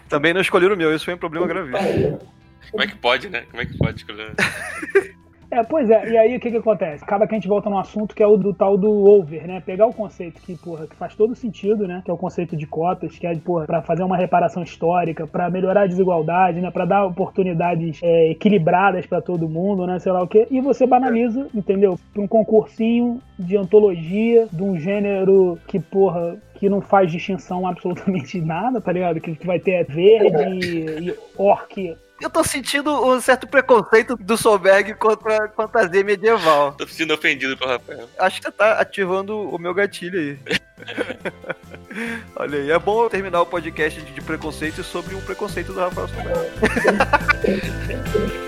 Também não escolheram o meu, isso foi um problema gravíssimo. Como é que pode, né? Como é que pode escolher? É, pois é, e aí o que que acontece? Acaba que a gente volta no assunto que é o do tal do over, né? Pegar o conceito que, porra, que faz todo sentido, né? Que é o conceito de cotas, que é, porra, pra fazer uma reparação histórica, pra melhorar a desigualdade, né? Pra dar oportunidades é, equilibradas pra todo mundo, né? Sei lá o quê. E você banaliza, entendeu? Pra um concursinho de antologia, de um gênero que, porra, que não faz distinção absolutamente nada, tá ligado? Que vai ter verde e orc Eu tô sentindo um certo preconceito do Solberg contra a fantasia medieval. Tô sentindo ofendido pelo Rafael. Acho que você tá ativando o meu gatilho aí. Olha aí, é bom eu terminar o podcast de, de preconceito sobre um preconceito do Rafael Solberg.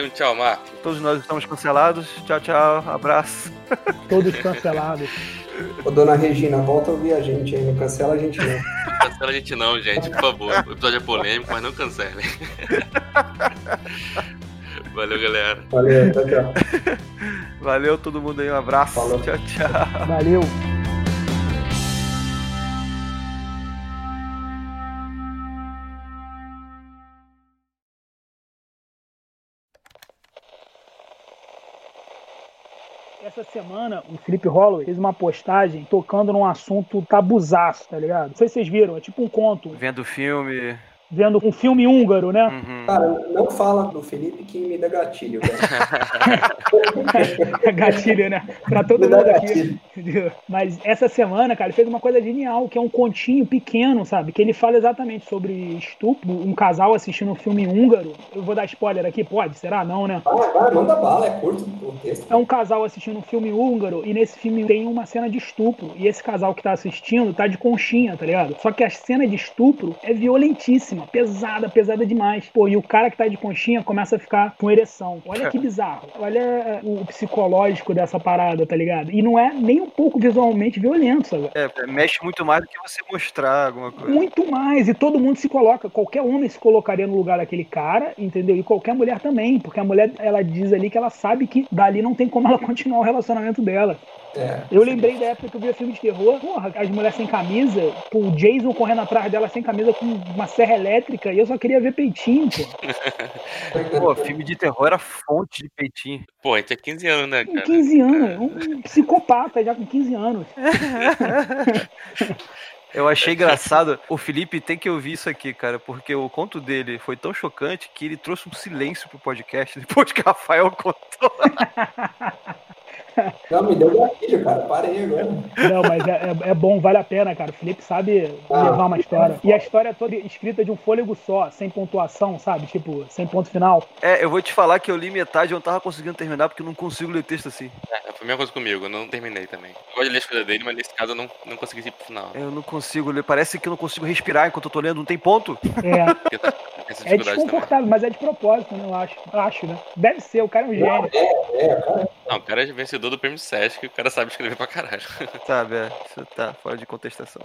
aí um tchau, Marco. Todos nós estamos cancelados. Tchau, tchau. Abraço. todos cancelados. Ô, dona Regina, volta a ouvir a gente aí, não cancela a gente não. Não cancela a gente não, gente, por favor. O episódio é polêmico, mas não cancelem. Valeu, galera. Valeu, tchau, tchau. Valeu todo mundo aí. Um abraço. Falou. Tchau, tchau. Valeu. Essa semana, o Felipe Holloway fez uma postagem tocando num assunto tabuzaço, tá ligado? Não sei se vocês viram, é tipo um conto, Vendo filme. Vendo um filme húngaro, né? Uhum. Cara, não fala do Felipe que me dá gatilho. Gatilho, né? Pra todo mundo aqui. gatilho. Mas essa semana, cara, ele fez uma coisa genial, que é um continho pequeno, sabe? Que ele fala exatamente sobre estupro, um casal assistindo um filme húngaro. Eu vou dar spoiler aqui, pode? Será? Não, né? Vai, vai, manda bala, é curto o texto. É um casal assistindo um filme húngaro e nesse filme tem uma cena de estupro. E esse casal que tá assistindo tá de conchinha, tá ligado? Só que a cena de estupro é violentíssima, pesada, pesada demais. Pô, e o cara que tá de conchinha começa a ficar com ereção. Olha que bizarro. Olha o psicológico dessa parada, tá ligado? E não é nem um pouco visualmente violento, sabe? É, mexe muito mais do que você mostrar alguma coisa. Muito mais, e todo mundo se coloca, qualquer homem se colocaria no lugar daquele cara, entendeu? E qualquer mulher também, porque a mulher, ela diz ali que ela sabe que dali não tem como ela continuar o relacionamento dela. É. Eu lembrei da época que eu via filme de terror, porra, as mulheres sem camisa, o Jason correndo atrás dela sem camisa com uma serra elétrica, e eu só queria ver peitinho, pô. Pô, filme de terror era fonte de peitinho. Pô, a gente é 15 anos, né, Com cara? 15 anos, um psicopata já com 15 anos. Eu achei engraçado. O Felipe tem que ouvir isso aqui, cara, porque o conto dele foi tão chocante que ele trouxe um silêncio pro podcast depois que o Rafael contou. Não, me deu gatilho, cara. Parei agora. Não, mas é, é- é bom, vale a pena, cara. O Felipe sabe Ah, levar uma história. E a história é toda escrita de um fôlego só, sem pontuação, sabe? Tipo, sem ponto final. É, eu vou te falar que eu li metade e eu não tava conseguindo terminar porque eu não consigo ler texto assim. É, foi a mesma coisa comigo, eu não terminei também. Eu gosto de ler as coisas dele, mas nesse caso eu não, não consegui ir pro final. Eu não consigo ler, parece que eu não consigo respirar enquanto eu tô lendo, não tem ponto. É, tá, é desconfortável, mas é de propósito, né? Eu acho. Eu acho, né? Deve ser, o cara é um gênio. É, cara. Não, o cara é do prêmio Sesc, o cara sabe escrever pra caralho. Sabe, é, isso tá fora de contestação.